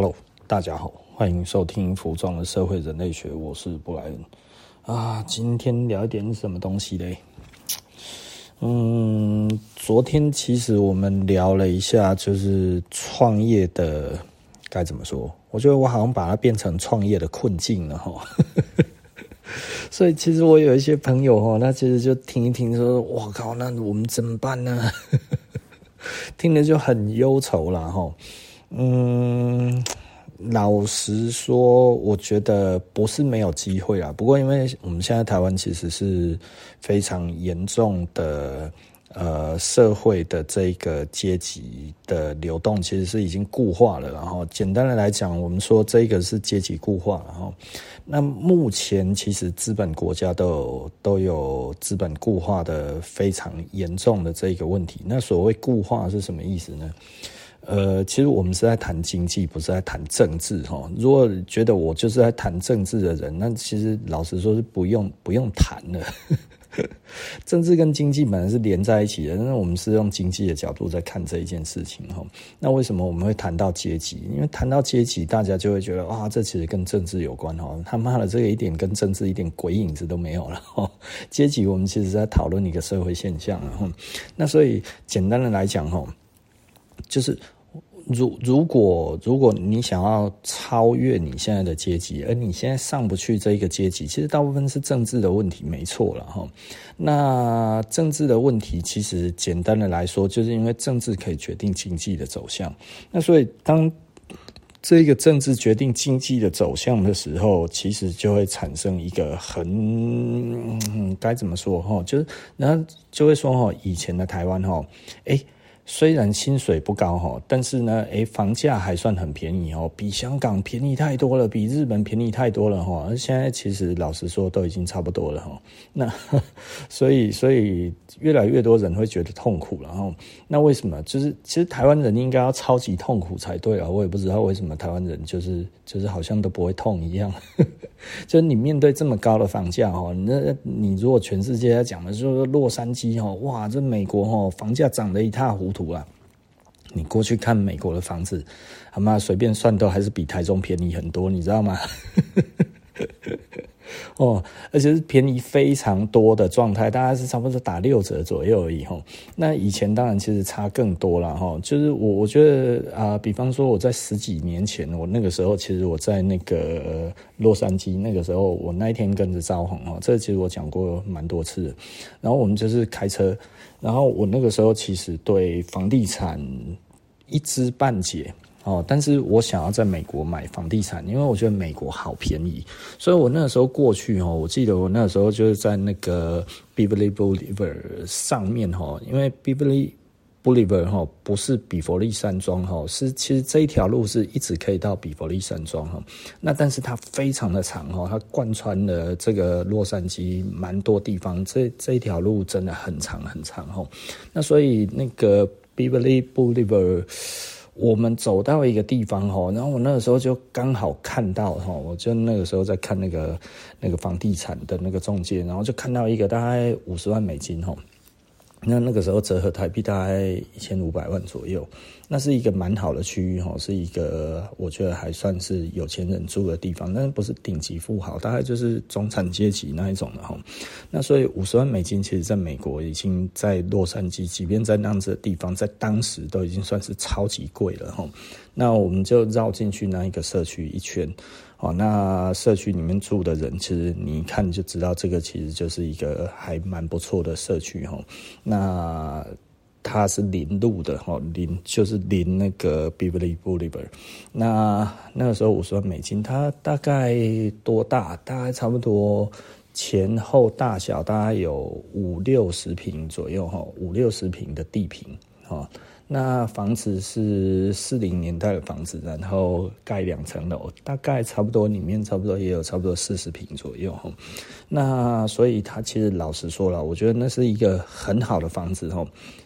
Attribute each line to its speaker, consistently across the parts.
Speaker 1: Hello，大家好，欢迎收听《服装的社会人类学》，我是布莱恩啊。今天聊一点什么东西嘞？嗯，昨天其实我们聊了一下，就是创业的该怎么说？我觉得我好像把它变成创业的困境了哈。所以其实我有一些朋友哈，那其实就听一听说，我靠，那我们怎么办呢？听着就很忧愁了哈。嗯，老实说，我觉得不是没有机会啊。不过，因为我们现在台湾其实是非常严重的，呃，社会的这个阶级的流动其实是已经固化了。然后，简单的来讲，我们说这个是阶级固化。然后，那目前其实资本国家都有都有资本固化的非常严重的这个问题。那所谓固化是什么意思呢？呃，其实我们是在谈经济，不是在谈政治哈。如果觉得我就是在谈政治的人，那其实老实说是不用不用谈了。政治跟经济本来是连在一起的，那我们是用经济的角度在看这一件事情哈。那为什么我们会谈到阶级？因为谈到阶级，大家就会觉得哇，这其实跟政治有关哈。他妈的，这个一点跟政治一点鬼影子都没有了哈。阶级，我们其实在讨论一个社会现象。那所以简单的来讲哈，就是。如如果如果你想要超越你现在的阶级，而你现在上不去这一个阶级，其实大部分是政治的问题，没错了哈。那政治的问题，其实简单的来说，就是因为政治可以决定经济的走向。那所以当这个政治决定经济的走向的时候，其实就会产生一个很该怎么说哈，就是然后就会说哈，以前的台湾哈，诶虽然薪水不高哈，但是呢，诶，房价还算很便宜哦，比香港便宜太多了，比日本便宜太多了哈。而现在其实老实说，都已经差不多了哈。那 所以，所以越来越多人会觉得痛苦了哈。那为什么？就是其实台湾人应该要超级痛苦才对啊。我也不知道为什么台湾人就是就是好像都不会痛一样。就是你面对这么高的房价哈，那你如果全世界在讲的就是洛杉矶哈，哇，这美国哈房价涨得一塌糊涂。图啊！你过去看美国的房子，他妈随便算都还是比台中便宜很多，你知道吗？哦，而且是便宜非常多的状态，大概是差不多打六折左右而已哈。那以前当然其实差更多了哈。就是我我觉得啊、比方说我在十几年前，我那个时候其实我在那个洛杉矶，那个时候我那一天跟着赵红哦，这个、其实我讲过蛮多次。然后我们就是开车，然后我那个时候其实对房地产一知半解。哦，但是我想要在美国买房地产，因为我觉得美国好便宜，所以我那个时候过去哦，我记得我那个时候就是在那个 Beverly Boulevard 上面哈，因为 Beverly Boulevard 哈不是比佛利山庄哈，是其实这一条路是一直可以到比佛利山庄哈，那但是它非常的长哈，它贯穿了这个洛杉矶蛮多地方，这这一条路真的很长很长哈，那所以那个 Beverly Bolivar。我们走到一个地方哈，然后我那个时候就刚好看到哈，我就那个时候在看那个那个房地产的那个中介，然后就看到一个大概五十万美金。那那个时候折合台币大概一千五百万左右，那是一个蛮好的区域哈，是一个我觉得还算是有钱人住的地方，但不是顶级富豪，大概就是中产阶级那一种的哈。那所以五十万美金，其实在美国已经在洛杉矶，即便在那样子的地方，在当时都已经算是超级贵了哈。那我们就绕进去那一个社区一圈。哦，那社区里面住的人，其实你一看就知道，这个其实就是一个还蛮不错的社区哈。那它是零路的哈，临就是零那个 Beverly Boulevard。那那个时候五十万美金，它大概多大？大概差不多前后大小大概有五六十平左右哈，五六十平的地坪哈。那房子是四零年代的房子，然后盖两层楼，大概差不多里面差不多也有差不多四十平左右。那所以它其实老实说了，我觉得那是一个很好的房子。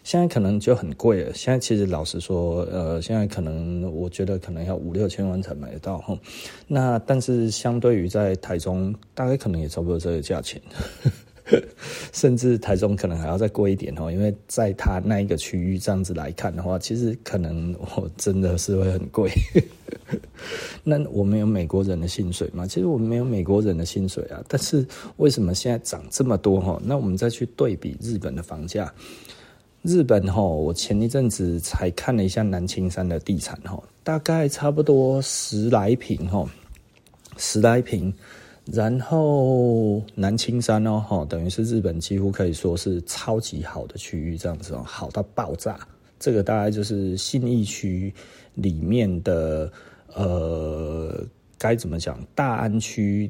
Speaker 1: 现在可能就很贵了。现在其实老实说，呃，现在可能我觉得可能要五六千万才买得到。那但是相对于在台中，大概可能也差不多这个价钱。甚至台中可能还要再贵一点哦，因为在它那一个区域这样子来看的话，其实可能我真的是会很贵。那我们有美国人的薪水吗？其实我们没有美国人的薪水啊。但是为什么现在涨这么多哈？那我们再去对比日本的房价。日本哈，我前一阵子才看了一下南青山的地产哈，大概差不多十来坪哈，十来坪。然后南青山哦，哈，等于是日本几乎可以说是超级好的区域，这样子哦，好到爆炸。这个大概就是信义区里面的，呃，该怎么讲？大安区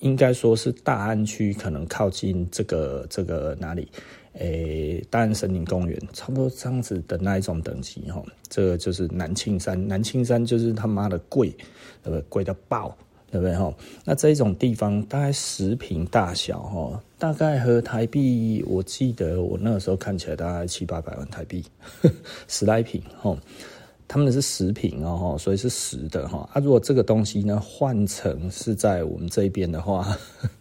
Speaker 1: 应该说是大安区，可能靠近这个这个哪里？诶，大安森林公园，差不多这样子的那一种等级哈。这个就是南青山，南青山就是他妈的贵，对不对？贵到爆。对不对哈？那这种地方大概十坪大小哈，大概和台币，我记得我那个时候看起来大概七八百万台币，十来坪哈。他们是十坪哦，所以是十的哈。啊，如果这个东西呢换成是在我们这边的话，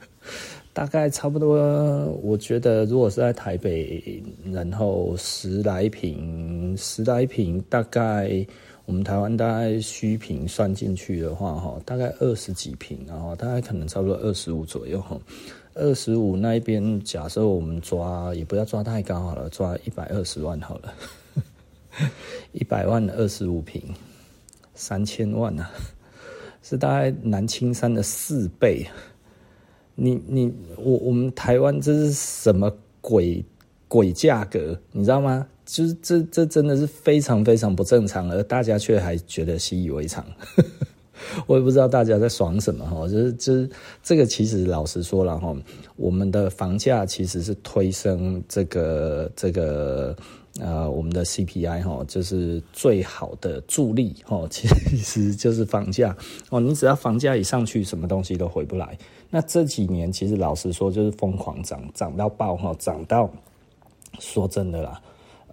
Speaker 1: 大概差不多，我觉得如果是在台北，然后十来坪，十来坪大概。我们台湾大概虚平算进去的话，哈，大概二十几平，然后大概可能差不多二十五左右，哈，二十五那一边，假设我们抓，也不要抓太高好了，抓一百二十万好了，一百万的二十五平，三千万啊，是大概南青山的四倍。你你我我们台湾这是什么鬼鬼价格，你知道吗？就是这这真的是非常非常不正常，而大家却还觉得习以为常。我也不知道大家在爽什么哈，就是就是这个其实老实说了哈，我们的房价其实是推升这个这个呃我们的 CPI 哈，就是最好的助力哈，其实就是房价哦，你只要房价一上去，什么东西都回不来。那这几年其实老实说就是疯狂涨，涨到爆哈，涨到说真的啦。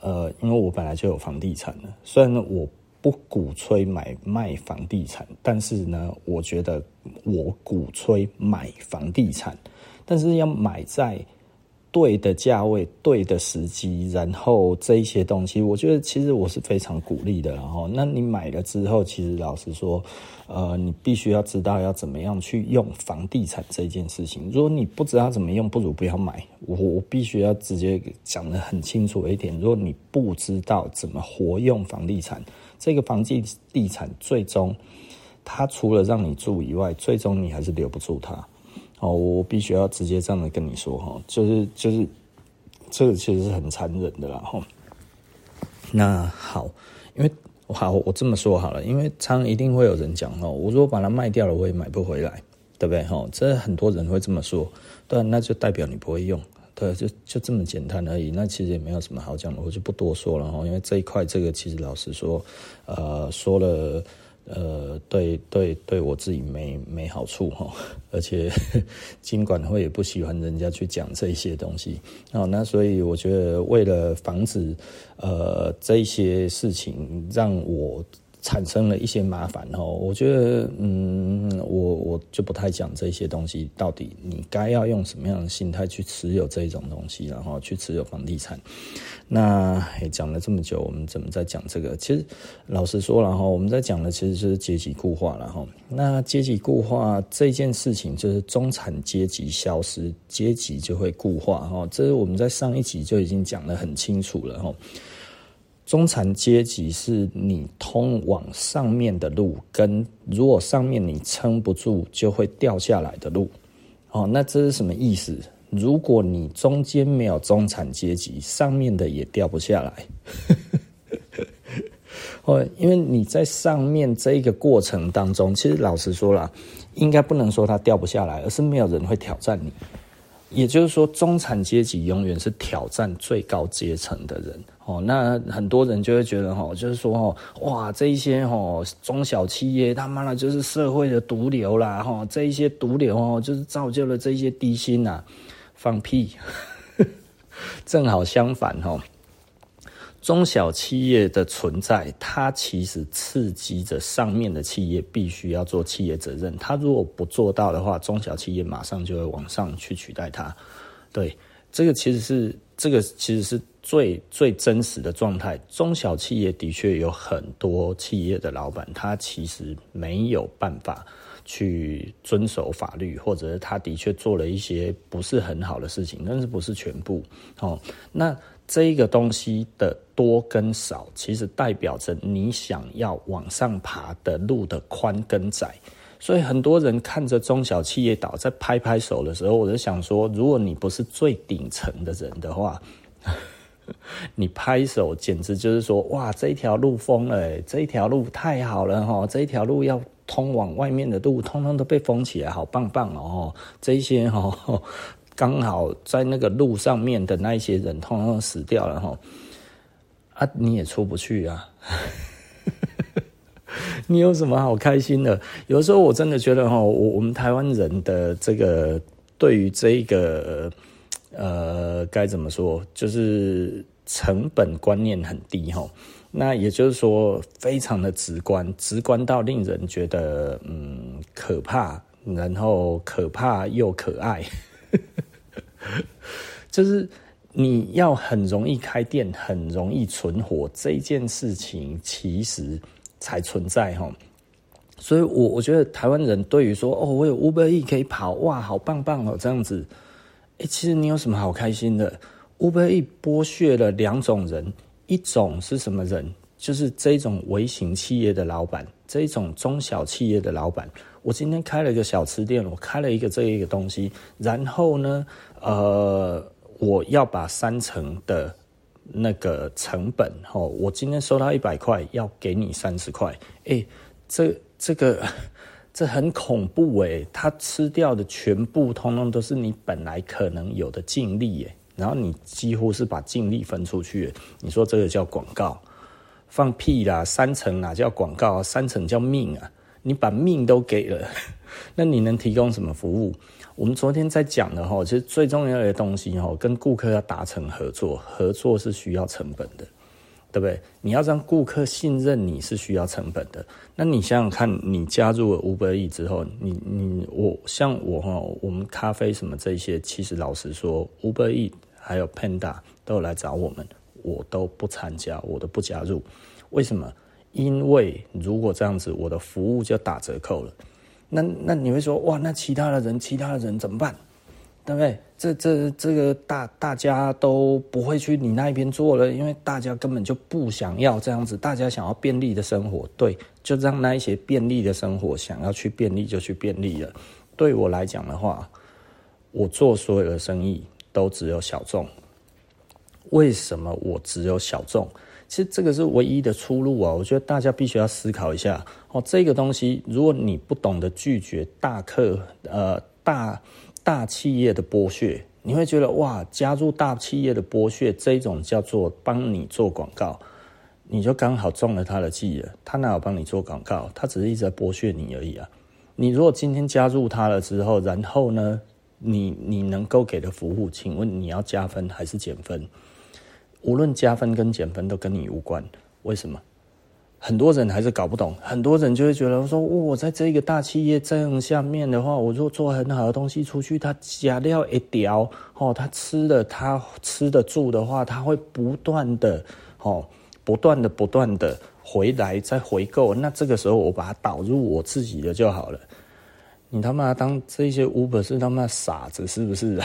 Speaker 1: 呃，因为我本来就有房地产的，虽然我不鼓吹买卖房地产，但是呢，我觉得我鼓吹买房地产，但是要买在。对的价位，对的时机，然后这一些东西，我觉得其实我是非常鼓励的。然后，那你买了之后，其实老实说，呃，你必须要知道要怎么样去用房地产这件事情。如果你不知道怎么用，不如不要买。我我必须要直接讲得很清楚一点。如果你不知道怎么活用房地产，这个房地地产最终它除了让你住以外，最终你还是留不住它。哦，我必须要直接这样的跟你说哈，就是就是，这个其实是很残忍的啦哈。那好，因为好，我这么说好了，因为仓一定会有人讲哦，我如果把它卖掉了，我也买不回来，对不对哈？这很多人会这么说，对，那就代表你不会用，对，就就这么简单而已。那其实也没有什么好讲的，我就不多说了哈，因为这一块这个其实老实说，呃，说了。呃，对对对，我自己没没好处哈，而且 金管会也不喜欢人家去讲这些东西，哦，那所以我觉得为了防止呃这些事情让我。产生了一些麻烦哦，我觉得，嗯，我我就不太讲这些东西，到底你该要用什么样的心态去持有这种东西，然后去持有房地产。那讲了这么久，我们怎么在讲这个？其实老实说了哈，我们在讲的其实就是阶级固化了哈。那阶级固化这件事情，就是中产阶级消失，阶级就会固化哈。这是我们在上一集就已经讲得很清楚了哈。中产阶级是你通往上面的路，跟如果上面你撑不住就会掉下来的路。哦，那这是什么意思？如果你中间没有中产阶级，上面的也掉不下来。哦，因为你在上面这一个过程当中，其实老实说啦，应该不能说它掉不下来，而是没有人会挑战你。也就是说，中产阶级永远是挑战最高阶层的人哦。那很多人就会觉得哈，就是说哈，哇，这一些哈中小企业他妈的就是社会的毒瘤啦哈，这一些毒瘤哦，就是造就了这一些低薪呐，放屁，正好相反哈。中小企业的存在，它其实刺激着上面的企业必须要做企业责任。它如果不做到的话，中小企业马上就会往上去取代它。对，这个其实是这个其实是最最真实的状态。中小企业的确有很多企业的老板，他其实没有办法去遵守法律，或者是他的确做了一些不是很好的事情，但是不是全部哦。那这一个东西的多跟少，其实代表着你想要往上爬的路的宽跟窄。所以很多人看着中小企业倒在拍拍手的时候，我就想说，如果你不是最顶层的人的话，你拍手简直就是说，哇，这一条路封了，这一条路太好了哈，这一条路要通往外面的路，通通都被封起来，好棒棒哦，这些哈，刚好在那个路上面的那一些人，通通死掉了哈，啊，你也出不去啊。你有什么好开心的？有的时候我真的觉得哈，我我们台湾人的这个对于这个呃该怎么说，就是成本观念很低哈。那也就是说，非常的直观，直观到令人觉得嗯可怕，然后可怕又可爱。就是你要很容易开店，很容易存活这件事情，其实。才存在哈，所以我我觉得台湾人对于说哦，我有 Uber E 可以跑，哇，好棒棒哦，这样子，哎，其实你有什么好开心的？Uber E 剥削了两种人，一种是什么人？就是这种微型企业的老板，这种中小企业的老板。我今天开了一个小吃店，我开了一个这一个东西，然后呢，呃，我要把三成的。那个成本哦，我今天收到一百块，要给你三十块，哎，这这个这很恐怖哎，他吃掉的全部通通都是你本来可能有的净利哎，然后你几乎是把净利分出去，你说这个叫广告？放屁啦！三层哪叫广告？三层叫命啊！你把命都给了，那你能提供什么服务？我们昨天在讲的哈，其实最重要的东西哈，跟顾客要达成合作，合作是需要成本的，对不对？你要让顾客信任你是需要成本的。那你想想看，你加入了 Uber E 之后，你你我像我哈，我们咖啡什么这些，其实老实说，Uber E 还有 Panda 都来找我们，我都不参加，我都不加入。为什么？因为如果这样子，我的服务就打折扣了。那那你会说哇，那其他的人，其他的人怎么办？对不对？这这这个大大家都不会去你那边做了，因为大家根本就不想要这样子，大家想要便利的生活，对，就让那一些便利的生活想要去便利就去便利了。对我来讲的话，我做所有的生意都只有小众。为什么我只有小众？其实这个是唯一的出路啊！我觉得大家必须要思考一下哦。这个东西，如果你不懂得拒绝大客呃大大企业的剥削，你会觉得哇，加入大企业的剥削这种叫做帮你做广告，你就刚好中了他的计了。他哪有帮你做广告？他只是一直在剥削你而已啊！你如果今天加入他了之后，然后呢，你你能够给的服务，请问你要加分还是减分？无论加分跟减分都跟你无关，为什么？很多人还是搞不懂，很多人就会觉得说，我在这个大企业这样下面的话，我如果做很好的东西出去，他加料一屌，哦，他吃的他吃得住的话，他会不断的，哦，不断的不断的回来再回购，那这个时候我把它导入我自己的就好了。你他妈当这些 Uber 是他妈傻子是不是？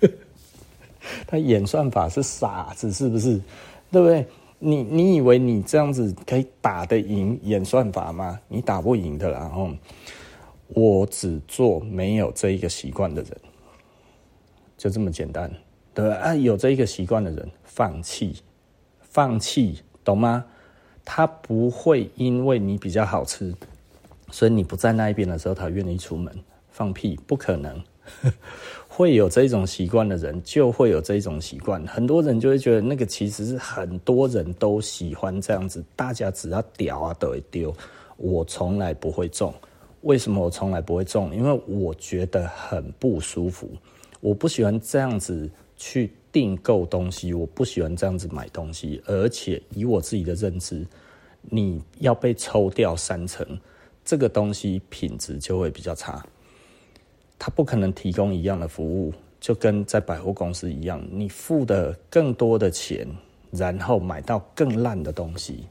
Speaker 1: 他演算法是傻子，是不是？对不对？你你以为你这样子可以打得赢演算法吗？你打不赢的啦。然后我只做没有这一个习惯的人，就这么简单。对啊，有这一个习惯的人，放弃，放弃，懂吗？他不会因为你比较好吃，所以你不在那一边的时候，他愿意出门。放屁，不可能。会有这种习惯的人，就会有这种习惯。很多人就会觉得那个其实是很多人都喜欢这样子，大家只要屌啊都会丢。我从来不会中，为什么我从来不会中？因为我觉得很不舒服，我不喜欢这样子去订购东西，我不喜欢这样子买东西，而且以我自己的认知，你要被抽掉三成，这个东西品质就会比较差。他不可能提供一样的服务，就跟在百货公司一样，你付的更多的钱，然后买到更烂的东西。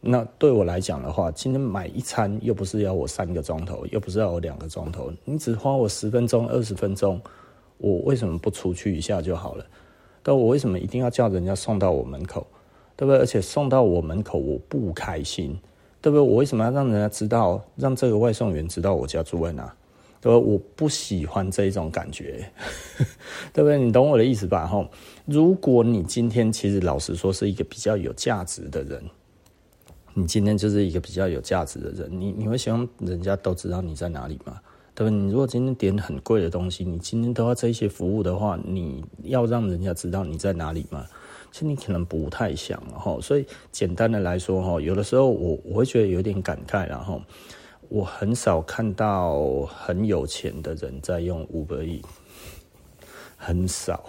Speaker 1: 那对我来讲的话，今天买一餐又不是要我三个钟头，又不是要我两个钟头，你只花我十分钟、二十分钟，我为什么不出去一下就好了？但我为什么一定要叫人家送到我门口，对不对？而且送到我门口我不开心，对不对？我为什么要让人家知道，让这个外送员知道我家住在哪？对，我不喜欢这一种感觉，对不对？你懂我的意思吧？吼，如果你今天其实老实说是一个比较有价值的人，你今天就是一个比较有价值的人，你你会希望人家都知道你在哪里吗？对不对？你如果今天点很贵的东西，你今天都要这些服务的话，你要让人家知道你在哪里吗？其实你可能不太想，哈。所以简单的来说，哈，有的时候我我会觉得有点感慨，然后。我很少看到很有钱的人在用 Uber Eats，很少。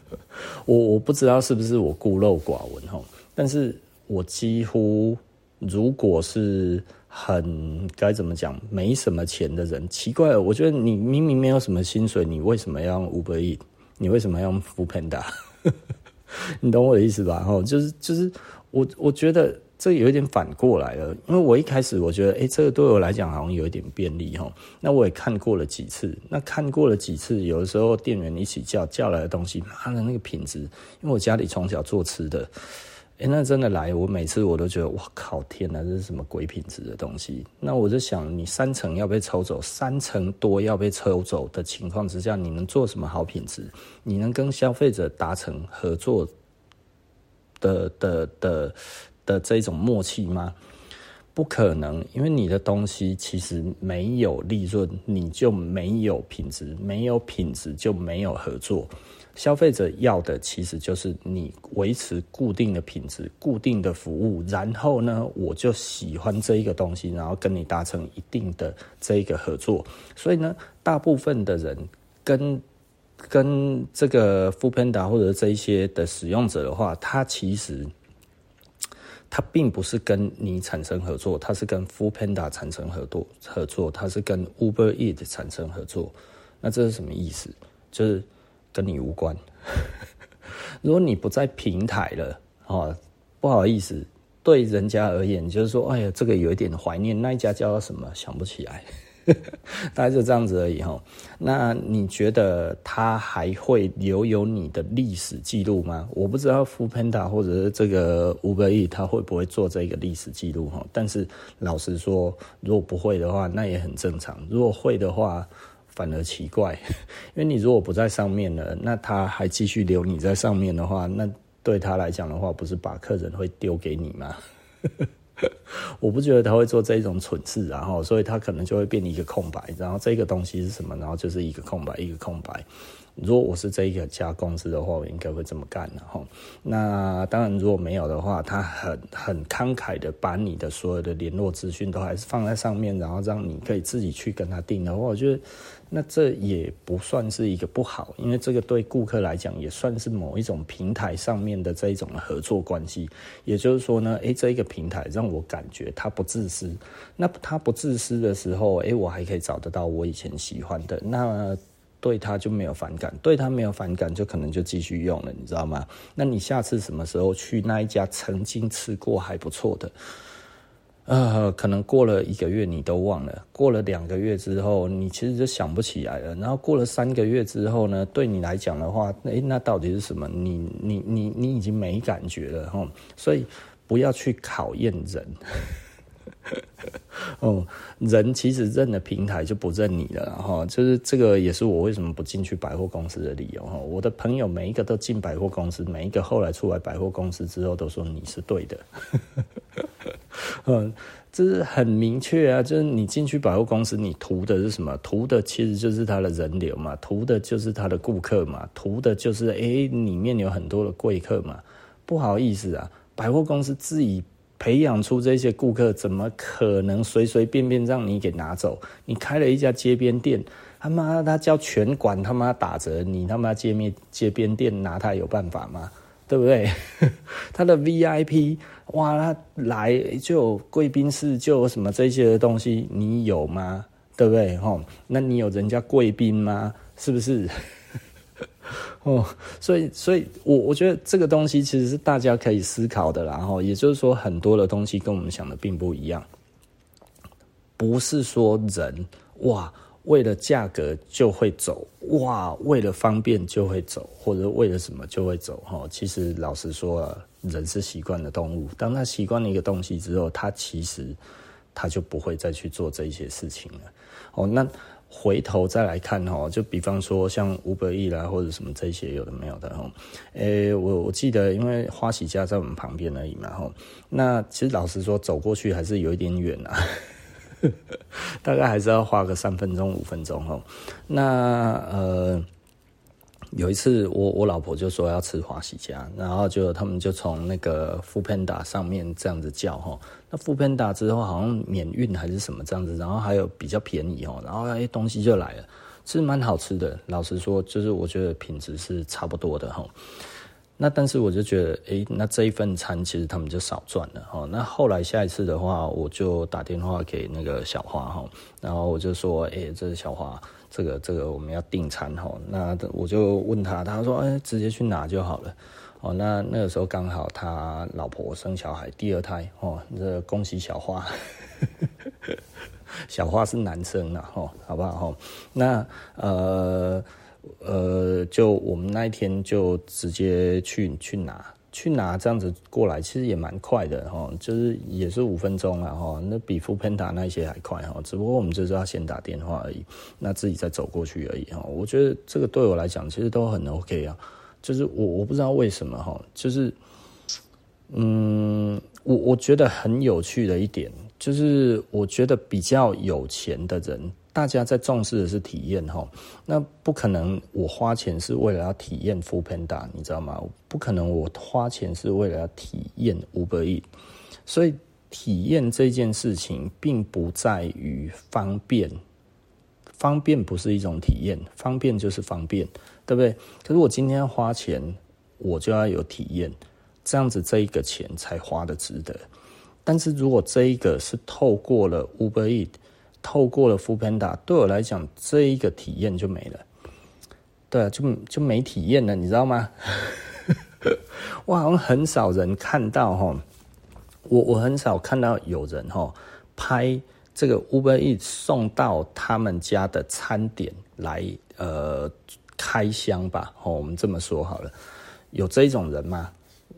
Speaker 1: 我我不知道是不是我孤陋寡闻哈，但是我几乎如果是很该怎么讲，没什么钱的人，奇怪，我觉得你明明没有什么薪水，你为什么要用 Uber Eats？你为什么要用 Foodpanda？你懂我的意思吧？哈，就是就是我我觉得。这有一点反过来了，因为我一开始我觉得，哎，这个对我来讲好像有一点便利哈。那我也看过了几次，那看过了几次，有的时候店员一起叫叫来的东西，妈的那个品质，因为我家里从小做吃的，哎，那真的来，我每次我都觉得，哇靠，天哪，这是什么鬼品质的东西？那我就想，你三层要被抽走，三层多要被抽走的情况之下，你能做什么好品质？你能跟消费者达成合作的的的？的这种默契吗？不可能，因为你的东西其实没有利润，你就没有品质，没有品质就没有合作。消费者要的其实就是你维持固定的品质、固定的服务，然后呢，我就喜欢这一个东西，然后跟你达成一定的这一个合作。所以呢，大部分的人跟跟这个 Funda 或者这一些的使用者的话，他其实。它并不是跟你产生合作，它是跟 Foodpanda 产生合作，合作，它是跟 Uber Eat 产生合作。那这是什么意思？就是跟你无关。如果你不在平台了，哦，不好意思，对人家而言，就是说，哎呀，这个有一点怀念，那一家叫什么？想不起来。大概就这样子而已哈。那你觉得他还会留有你的历史记录吗？我不知道 f o o Panda 或者是这个 Uber Eats 他会不会做这个历史记录哈。但是老实说，如果不会的话，那也很正常；如果会的话，反而奇怪，因为你如果不在上面了，那他还继续留你在上面的话，那对他来讲的话，不是把客人会丢给你吗？我不觉得他会做这一种蠢事，然后，所以他可能就会变一个空白，然后这个东西是什么？然后就是一个空白，一个空白。如果我是这一个家公司的话，我应该会这么干，然后，那当然如果没有的话，他很很慷慨的把你的所有的联络资讯都还是放在上面，然后让你可以自己去跟他订的话，我觉得。那这也不算是一个不好，因为这个对顾客来讲也算是某一种平台上面的这一种合作关系。也就是说呢，诶，这一个平台让我感觉它不自私。那它不自私的时候，诶，我还可以找得到我以前喜欢的，那对它就没有反感，对它没有反感，就可能就继续用了，你知道吗？那你下次什么时候去那一家曾经吃过还不错的？呃，可能过了一个月你都忘了，过了两个月之后，你其实就想不起来了。然后过了三个月之后呢，对你来讲的话，诶，那到底是什么？你你你你已经没感觉了哈。所以不要去考验人。哦，人其实认了平台就不认你了哈。就是这个也是我为什么不进去百货公司的理由哈。我的朋友每一个都进百货公司，每一个后来出来百货公司之后都说你是对的。嗯，这是很明确啊，就是你进去百货公司，你图的是什么？图的其实就是他的人流嘛，图的就是他的顾客嘛，图的就是诶，里面有很多的贵客嘛。不好意思啊，百货公司自己培养出这些顾客，怎么可能随随便便让你给拿走？你开了一家街边店，他妈他叫全馆他妈打折，你他妈街面街边店拿他有办法吗？对不对？他的 VIP。哇，他来就有贵宾室，就有什么这些的东西，你有吗？对不对？吼，那你有人家贵宾吗？是不是？哦，所以，所以我我觉得这个东西其实是大家可以思考的啦。然后，也就是说，很多的东西跟我们想的并不一样，不是说人哇为了价格就会走，哇为了方便就会走，或者为了什么就会走。哈，其实老实说啊，人是习惯的动物，当他习惯了一个东西之后，他其实他就不会再去做这些事情了。哦，那。回头再来看哈，就比方说像 Uber Eats 啦，或者什么这些有的没有的哈。诶、我我记得，因为花喜家在我们旁边而已嘛哈。那其实老实说，走过去还是有一点远啊，大概还是要花个三分钟五分钟哈。那呃。有一次我，我老婆就说要吃华喜家，然后就他们就从那个 Foodpanda 上面这样子叫哈，那 Foodpanda 之后好像免运还是什么这样子，然后还有比较便宜哦，然后哎东西就来了，是蛮好吃的。老实说，就是我觉得品质是差不多的哈。那但是我就觉得，哎，那这一份餐其实他们就少赚了哈。那后来下一次的话，我就打电话给那个小花哈，然后我就说，哎，这是小花。这个这个我们要订餐哈，那我就问他，他说哎，直接去拿就好了。哦，那那个时候刚好他老婆生小孩第二胎哦，这恭喜小花，小花是男生了哈，好不好哈？那呃呃，就我们那一天就直接去去拿。去拿这样子过来，其实也蛮快的哈，就是也是五分钟了哈，那比 f o o Panda 那些还快哈，只不过我们就是要先打电话而已，那自己再走过去而已哈。我觉得这个对我来讲其实都很 OK 啊，就是我我不知道为什么哈，就是嗯，我我觉得很有趣的一点，就是我觉得比较有钱的人。大家在重视的是体验哈，那不可能我花钱是为了要体验 Foodpanda，你知道吗？不可能我花钱是为了要体验 Uber EAT，所以体验这件事情并不在于方便，方便不是一种体验，方便就是方便，对不对？可是我今天要花钱，我就要有体验，这样子这一个钱才花得值得。但是如果这一个是透过了 Uber EAT 透过了 Foodpanda，对我来讲，这一个体验就没了。对啊，就就没体验了，你知道吗？我好像很少人看到哈，我我很少看到有人哈拍这个 Uber E 送到他们家的餐点来呃开箱吧。哦，我们这么说好了，有这种人吗？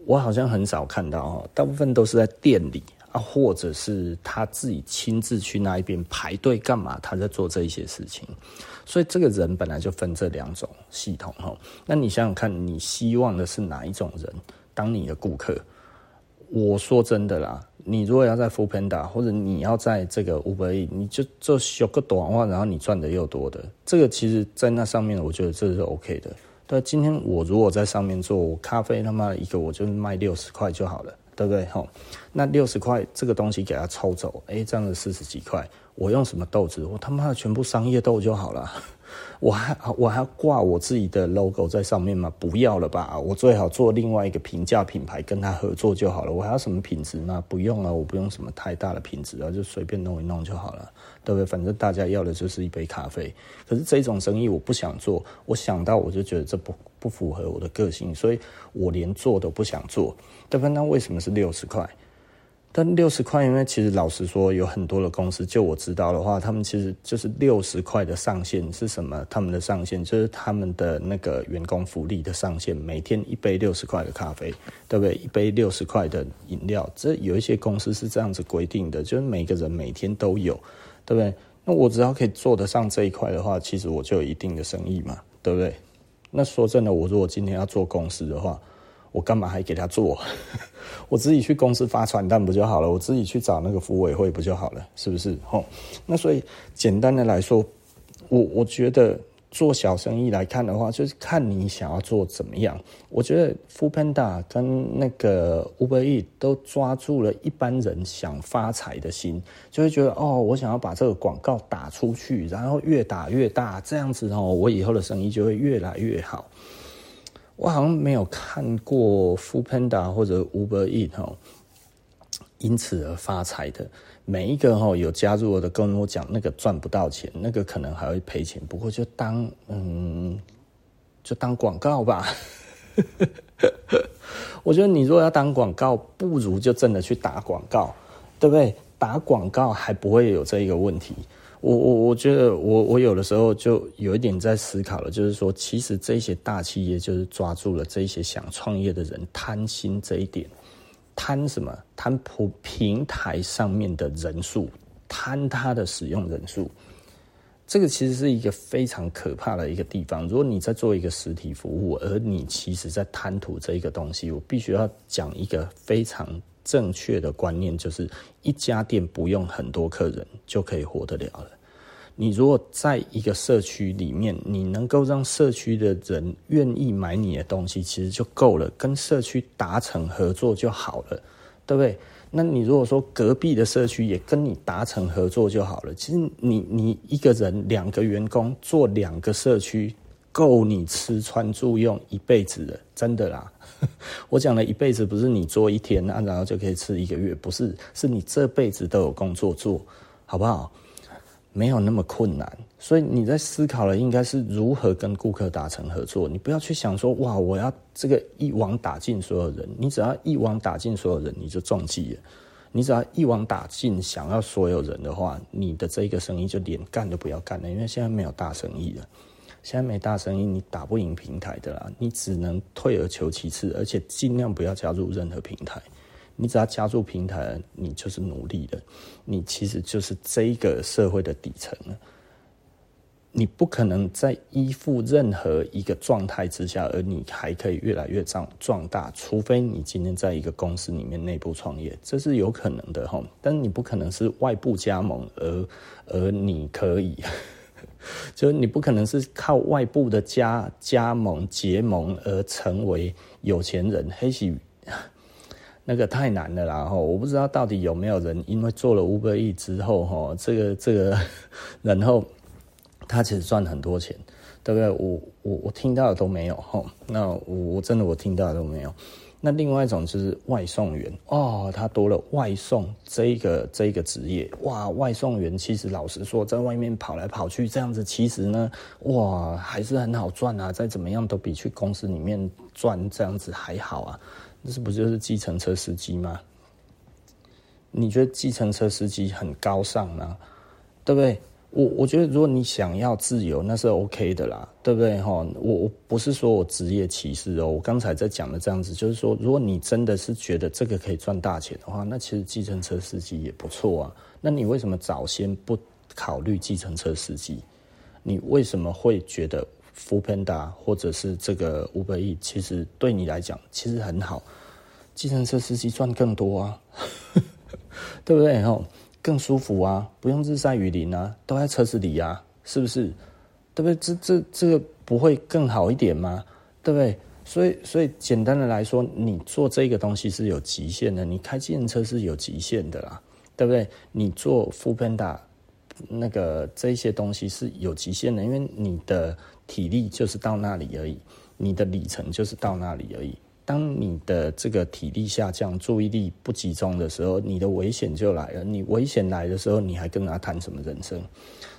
Speaker 1: 我好像很少看到哈，大部分都是在店里。啊，或者是他自己亲自去那一边排队干嘛？他在做这一些事情，所以这个人本来就分这两种系统哈。那你想想看，你希望的是哪一种人当你的顾客？我说真的啦，你如果要在 Foodpanda 或者你要在这个 Uber Eats，你就做小个短话，然后你赚的又多的，这个其实在那上面，我觉得这是 OK 的。对，今天我如果在上面做咖啡，他妈一个我就卖六十块就好了。对不对？吼，那六十块这个东西给他抽走，哎，这样子四十几块，我用什么豆子？我他妈的全部商业豆就好了。我还我还要挂我自己的 logo 在上面吗？不要了吧，我最好做另外一个平价品牌跟他合作就好了。我还要什么品质吗？不用了，我不用什么太大的品质啊，就随便弄一弄就好了，对不对？反正大家要的就是一杯咖啡。可是这种生意我不想做，我想到我就觉得这不不符合我的个性，所以我连做都不想做。对吧？那为什么是六十块？但六十块，因为其实老实说，有很多的公司，就我知道的话，他们其实就是六十块的上限是什么？他们的上限就是他们的那个员工福利的上限，每天一杯六十块的咖啡，对不对？一杯六十块的饮料，这有一些公司是这样子规定的，就是每个人每天都有，对不对？那我只要可以做得上这一块的话，其实我就有一定的生意嘛，对不对？那说真的，我如果今天要做公司的话，我干嘛还给他做？我自己去公司发传单不就好了？我自己去找那个服委会不就好了？是不是？吼，那所以简单的来说，我我觉得做小生意来看的话，就是看你想要做怎么样。我觉得 Foodpanda 跟那个 Uber E 都抓住了一般人想发财的心，就会觉得哦，我想要把这个广告打出去，然后越打越大，这样子哦，我以后的生意就会越来越好。我好像没有看过 Foodpanda 或者 Uber E 吼，因此而发财的每一个哈有加入我的跟我讲，那个赚不到钱，那个可能还会赔钱。不过就当嗯就当广告吧。我觉得你如果要当广告，不如就真的去打广告，对不对？打广告还不会有这一个问题。我我我觉得我我有的时候就有一点在思考了，就是说，其实这些大企业就是抓住了这些想创业的人贪心这一点，贪什么？贪普平台上面的人数，贪它的使用人数。这个其实是一个非常可怕的一个地方。如果你在做一个实体服务，而你其实在贪图这一个东西，我必须要讲一个非常正确的观念，就是一家店不用很多客人就可以活得了了。你如果在一个社区里面，你能够让社区的人愿意买你的东西，其实就够了。跟社区达成合作就好了，对不对？那你如果说隔壁的社区也跟你达成合作就好了，其实你你一个人两个员工做两个社区，够你吃穿住用一辈子的，真的啦。我讲的一辈子不是你做一天啊，然后就可以吃一个月，不是，是你这辈子都有工作做，好不好？没有那么困难，所以你在思考的应该是如何跟顾客达成合作。你不要去想说哇，我要这个一网打尽所有人。你只要一网打尽所有人，你就中计了。你只要一网打尽想要所有人的话，你的这个生意就连干都不要干了，因为现在没有大生意了。现在没大生意，你打不赢平台的啦，你只能退而求其次，而且尽量不要加入任何平台。你只要加入平台，你就是奴隶的，你其实就是这个社会的底层了。你不可能在依附任何一个状态之下，而你还可以越来越壮壮大，除非你今天在一个公司里面内部创业，这是有可能的哈。但你不可能是外部加盟，而而你可以，就你不可能是靠外部的加加盟结盟而成为有钱人，黑喜。那个太难了啦！哈，我不知道到底有没有人因为做了 Uber Eats 之后，哈，这个这个，然后他其实赚很多钱，对不对？我我我听到的都没有，哈。那我我真的我听到的都没有。那另外一种就是外送员哦，他多了外送这一个这一个职业，哇！外送员其实老实说，在外面跑来跑去这样子，其实呢，哇，还是很好赚啊！再怎么样都比去公司里面赚这样子还好啊。这是不就是计程车司机吗？你觉得计程车司机很高尚吗？对不对？我我觉得如果你想要自由，那是 OK 的啦，对不对？哈，我我不是说我职业歧视哦，我刚才在讲的这样子，就是说，如果你真的是觉得这个可以赚大钱的话，那其实计程车司机也不错啊。那你为什么早先不考虑计程车司机？你为什么会觉得？Foodpanda 或者是这个 Uber Eats，其实对你来讲其实很好。计程车司机赚更多啊，对不对？更舒服啊，不用日晒雨淋啊，都在车子里啊，是不是？对不对？这这这个不会更好一点吗？对不对？所以所以简单的来说，你做这个东西是有极限的，你开计程车是有极限的啦，对不对？你做 Foodpanda 那个这些东西是有极限的，因为你的。体力就是到那里而已，你的里程就是到那里而已。当你的这个体力下降、注意力不集中的时候，你的危险就来了。你危险来的时候，你还跟他谈什么人生？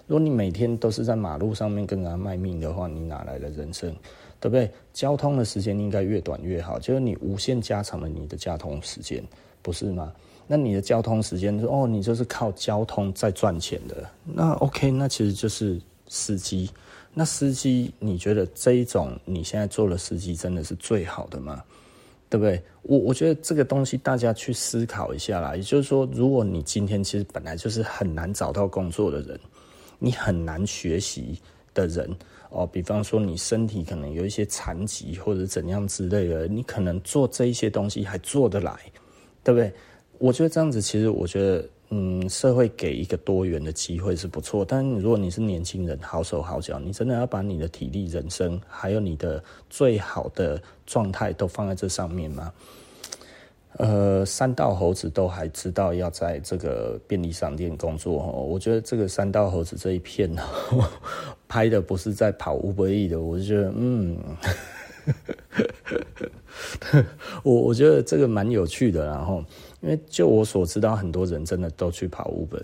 Speaker 1: 如果你每天都是在马路上面跟他卖命的话，你哪来的人生？对不对？交通的时间应该越短越好，就是你无限加长了你的交通时间，不是吗？那你的交通时间哦，你就是靠交通在赚钱的，那 OK，那其实就是司机。那司机，你觉得这一种你现在做的司机真的是最好的吗？对不对？我我觉得这个东西大家去思考一下啦。也就是说，如果你今天其实本来就是很难找到工作的人，你很难学习的人哦，比方说你身体可能有一些残疾或者怎样之类的，你可能做这一些东西还做得来，对不对？我觉得这样子，其实我觉得。嗯，社会给一个多元的机会是不错，但如果你是年轻人，好手好脚，你真的要把你的体力、人生，还有你的最好的状态都放在这上面吗？呃，三道猴子都还知道要在这个便利商店工作哦，我觉得这个三道猴子这一片 拍的不是在跑 Uber Eats 的，我就觉得嗯，我我觉得这个蛮有趣的，然后。因为就我所知道，很多人真的都去跑 Uber，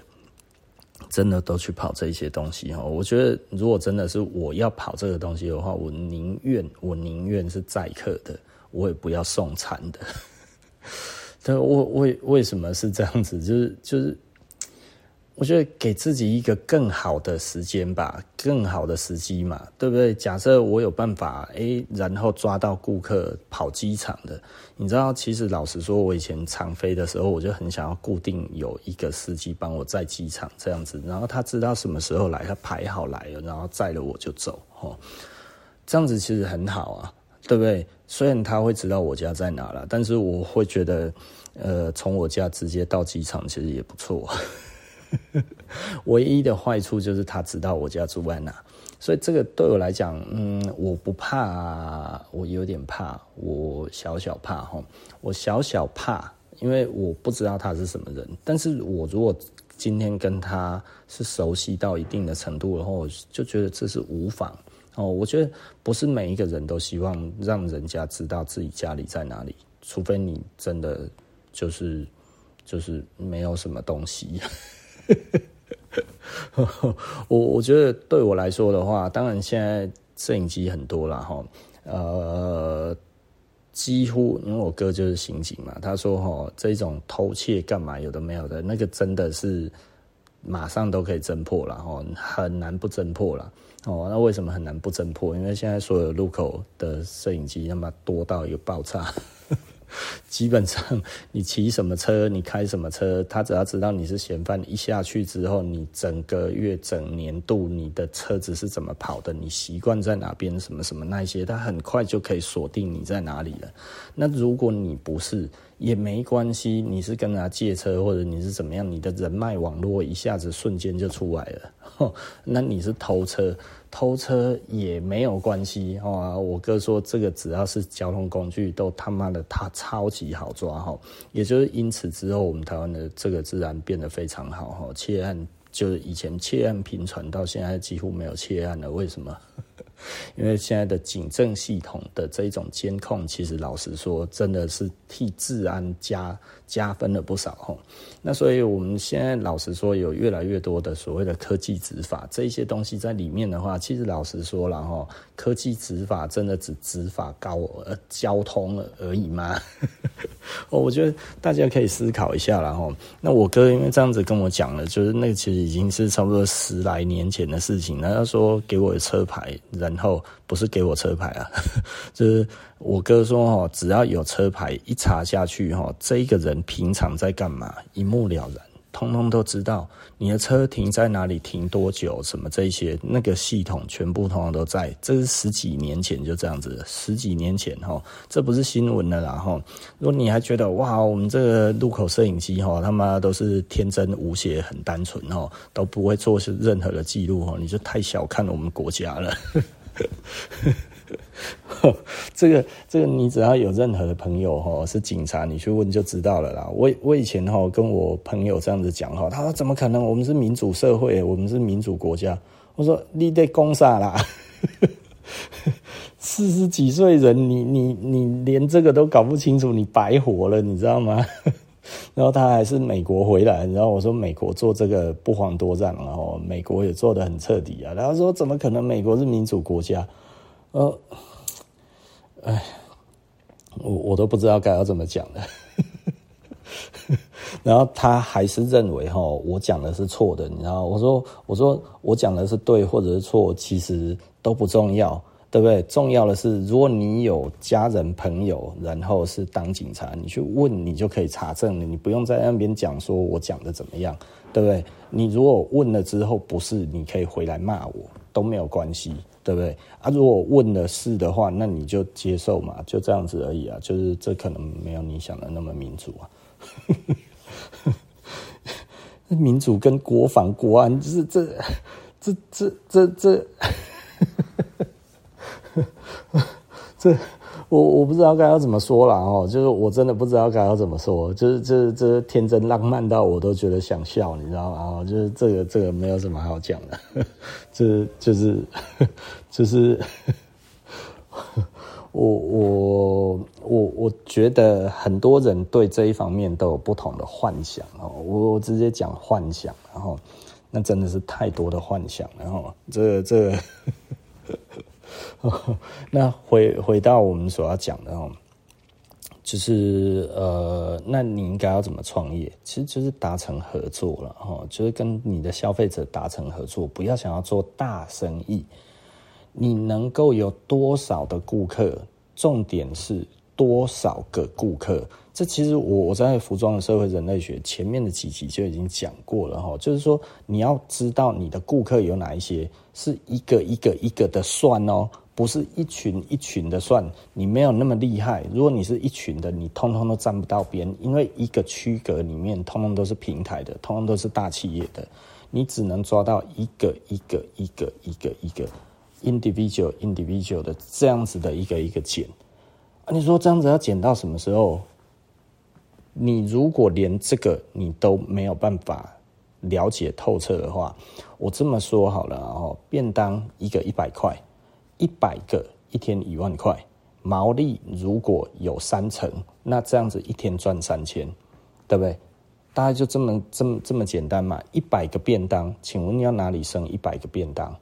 Speaker 1: 真的都去跑这些东西哈。我觉得如果真的是我要跑这个东西的话，我宁愿我宁愿是载客的，我也不要送餐的。但为为为什么是这样子？就是就是。我觉得给自己一个更好的时间吧，更好的时机嘛，对不对？假设我有办法，诶，然后抓到顾客跑机场的，你知道，其实老实说，我以前常飞的时候，我就很想要固定有一个司机帮我在机场这样子，然后他知道什么时候来，他排好来了，然后载了我就走，哦，这样子其实很好啊，对不对？虽然他会知道我家在哪了，但是我会觉得，呃，从我家直接到机场其实也不错。唯一的坏处就是他知道我家住在哪，所以这个对我来讲，嗯，我不怕，我有点怕，我小小怕哈，我小小怕，因为我不知道他是什么人。但是我如果今天跟他是熟悉到一定的程度的话，我就觉得这是无妨哦。我觉得不是每一个人都希望让人家知道自己家里在哪里，除非你真的就是就是没有什么东西。我我觉得对我来说的话，当然现在摄影机很多了哈，呃，几乎因为我哥就是刑警嘛，他说哈，这种偷窃干嘛有的没有的，那个真的是马上都可以侦破了哈，很难不侦破了哦。那为什么很难不侦破？因为现在所有路口的摄影机他妈多到一个爆炸。基本上，你骑什么车，你开什么车，他只要知道你是嫌犯，一下去之后，你整个月、整年度，你的车子是怎么跑的，你习惯在哪边，什么什么那些，他很快就可以锁定你在哪里了。那如果你不是，也没关系，你是跟他借车，或者你是怎么样，你的人脉网络一下子瞬间就出来了。那你是偷车。偷车也没有关系哦，我哥说这个只要是交通工具都他妈的他超级好抓哈，也就是因此之后我们台湾的这个自然变得非常好哈，窃案就是以前窃案频传到现在几乎没有窃案了，为什么？因为现在的警政系统的这种监控，其实老实说真的是替治安加加分了不少吼。那所以我们现在老实说，有越来越多的所谓的科技执法这一些东西在里面的话，其实老实说了哈，科技执法真的只执法高呃交通而已吗？哦我觉得大家可以思考一下了哈。那我哥因为这样子跟我讲了，就是那其实已经是差不多十来年前的事情。那他说给我的车牌，然后不是给我车牌啊，就是我哥说哈，只要有车牌一查下去哈，这个人平常在干嘛，一目了然。通通都知道你的车停在哪里，停多久，什么这些，那个系统全部通通都在。这是十几年前就这样子，十几年前哈，这不是新闻了啦哈。如果你还觉得哇，我们这个路口摄影机哈，他妈都是天真无邪、很单纯哈，都不会做任何的记录哈，你就太小看我们国家了。这 个这个，你只要有任何的朋友哈是警察，你去问就知道了啦。我我以前哈跟我朋友这样子讲哈，他说怎么可能？我们是民主社会，我们是民主国家。我说你得攻啥啦？四十几岁人，你你你连这个都搞不清楚，你白活了，你知道吗？然后他还是美国回来，然后我说美国做这个不遑多让，然后美国也做得很彻底啊。然后说怎么可能？美国是民主国家。呃，哎，我我都不知道该要怎么讲了。然后他还是认为哈，我讲的是错的，你知道？我说我说我讲的是对或者是错，其实都不重要，对不对？重要的是，如果你有家人朋友，然后是当警察，你去问，你就可以查证了，你不用在那边讲说我讲的怎么样，对不对？你如果问了之后不是，你可以回来骂我，都没有关系。对不对啊？如果问的是的话，那你就接受嘛，就这样子而已啊。就是这可能没有你想的那么民主啊。民主跟国防国安，就是这这这这这这。这我我不知道该要怎么说了哦，就是我真的不知道该要怎么说，就是这这天真浪漫到我都觉得想笑，你知道吗？就是这个这个没有什么好讲的，这就是就是我我我我觉得很多人对这一方面都有不同的幻想哦，我我直接讲幻想，然后那真的是太多的幻想，然后这个、这个，那回回到我们所要讲的哦，就是呃，那你应该要怎么创业？其实就是达成合作了哈，就是跟你的消费者达成合作，不要想要做大生意。你能够有多少的顾客？重点是多少个顾客？这其实我我在服装的社会人类学前面的几集就已经讲过了哈，就是说你要知道你的顾客有哪一些，是一个一个一个的算哦，不是一群一群的算。你没有那么厉害，如果你是一群的，你通通都沾不到边，因为一个区隔里面通通都是平台的，通通都是大企业的，你只能抓到一个一个一个一个一个。individual individual 的这样子的一个一个剪啊，你说这样子要剪到什么时候？你如果连这个你都没有办法了解透彻的话，我这么说好了哦，便当一个一百块，一百个一天一万块，毛利如果有三成，那这样子一天赚三千，对不对？大概就这么这么这么简单嘛？一百个便当，请问你要哪里生一百个便当？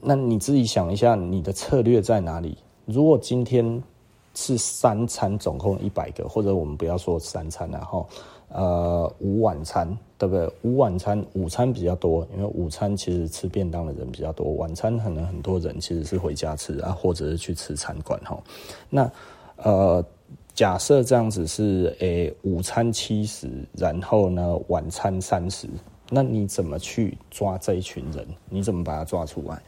Speaker 1: 那你自己想一下，你的策略在哪里？如果今天是三餐，总共一百个，或者我们不要说三餐，然后呃午晚餐，对不对？午晚餐，午餐比较多，因为午餐其实吃便当的人比较多，晚餐可能很多人其实是回家吃啊，或者是去吃餐馆哈。那呃，假设这样子是诶，午餐七十，然后呢晚餐三十，那你怎么去抓这一群人？你怎么把它抓出来？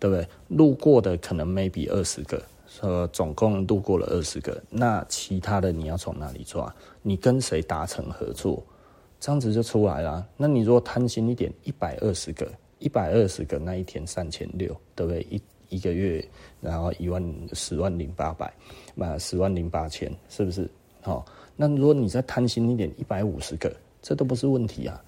Speaker 1: 对不对？路过的可能 maybe 二十个，呃，总共路过了二十个。那其他的你要从哪里抓？你跟谁达成合作？这样子就出来了。那你如果贪心一点，一百二十个，一百二十个，那一天三千六，对不对？一一个月，然后一万十万零八百，那十万零八千，是不是？好，那如果你再贪心一点，一百五十个，这都不是问题啊。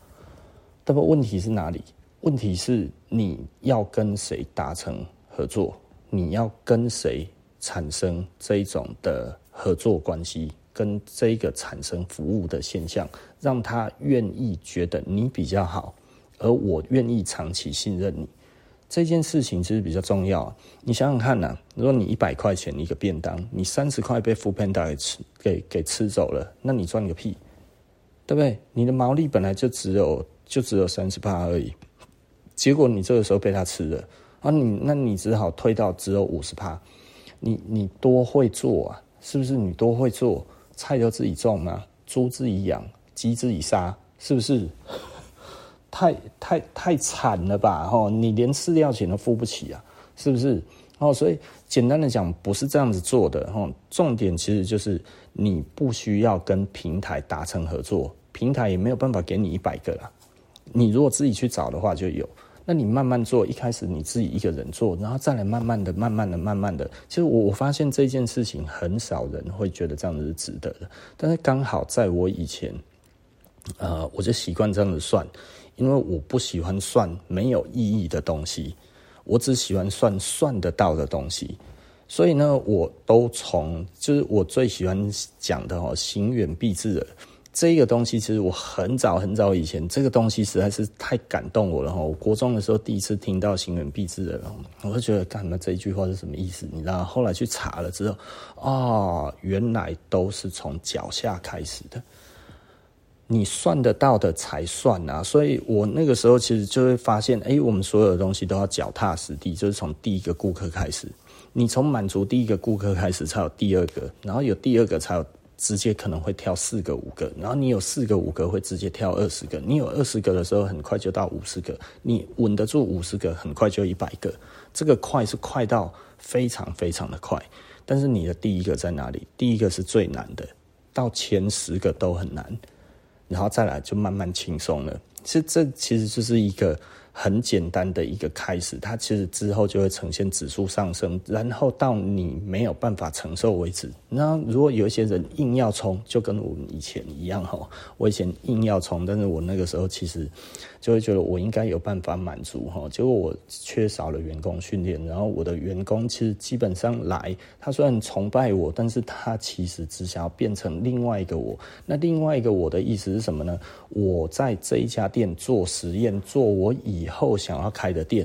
Speaker 1: 那么问题是哪里？问题是你要跟谁达成合作？你要跟谁产生这一种的合作关系，跟这个产生服务的现象，让他愿意觉得你比较好，而我愿意长期信任你，这件事情其实比较重要。你想想看呐、如果你一百块钱一个便当，你三十块被 foodpanda 给吃给给吃走了，那你赚个屁，对不对？你的毛利本来就只有就只有三十八而已。结果你这个时候被他吃了啊你，你那你只好退到只有五十趴，你你多会做啊？是不是你多会做？菜都自己种吗？猪自己养，鸡自己杀，是不是？太太太惨了吧？吼，你连饲料钱都付不起啊，是不是？哦，所以简单的讲，不是这样子做的。吼，重点其实就是你不需要跟平台达成合作，平台也没有办法给你一百个啦。你如果自己去找的话，就有。那你慢慢做，一开始你自己一个人做，然后再来慢慢的、慢慢的、慢慢的。其实我我发现这件事情很少人会觉得这样子是值得的，但是刚好在我以前，呃，我就习惯这样子算，因为我不喜欢算没有意义的东西，我只喜欢算算得到的东西。所以呢，我都从就是我最喜欢讲的哦，行远必至的。这个东西其实我很早很早以前，这个东西实在是太感动我了哈！我国中的时候第一次听到“行远必至”的，我就觉得干嘛这一句话是什么意思？你知道？后来去查了之后，啊、原来都是从脚下开始的。你算得到的才算啊！所以我那个时候其实就会发现，哎，我们所有的东西都要脚踏实地，就是从第一个顾客开始。你从满足第一个顾客开始，才有第二个，然后有第二个才有。直接可能会跳四个五个，然后你有四个五个会直接跳二十个，你有二十个的时候很快就到五十个，你稳得住五十个，很快就一百个。这个快是快到非常非常的快，但是你的第一个在哪里？第一个是最难的，到前十个都很难，然后再来就慢慢轻松了。其实这其实就是一个很简单的一个开始，它其实之后就会呈现指数上升，然后到你没有办法承受为止。那如果有一些人硬要冲，就跟我们以前一样哈，我以前硬要冲，但是我那个时候其实就会觉得我应该有办法满足哈，结果我缺少了员工训练，然后我的员工其实基本上来，他虽然崇拜我，但是他其实只想要变成另外一个我。那另外一个我的意思是什么呢？我在这一家店做实验，做我以后想要开的店。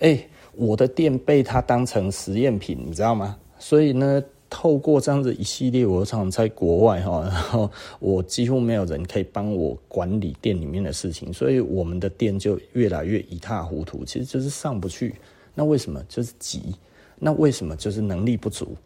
Speaker 1: 哎，我的店被他当成实验品，你知道吗？所以呢，透过这样子一系列，我常常在国外哈，然后我几乎没有人可以帮我管理店里面的事情，所以我们的店就越来越一塌糊涂，其实就是上不去。那为什么？就是急。那为什么？就是能力不足。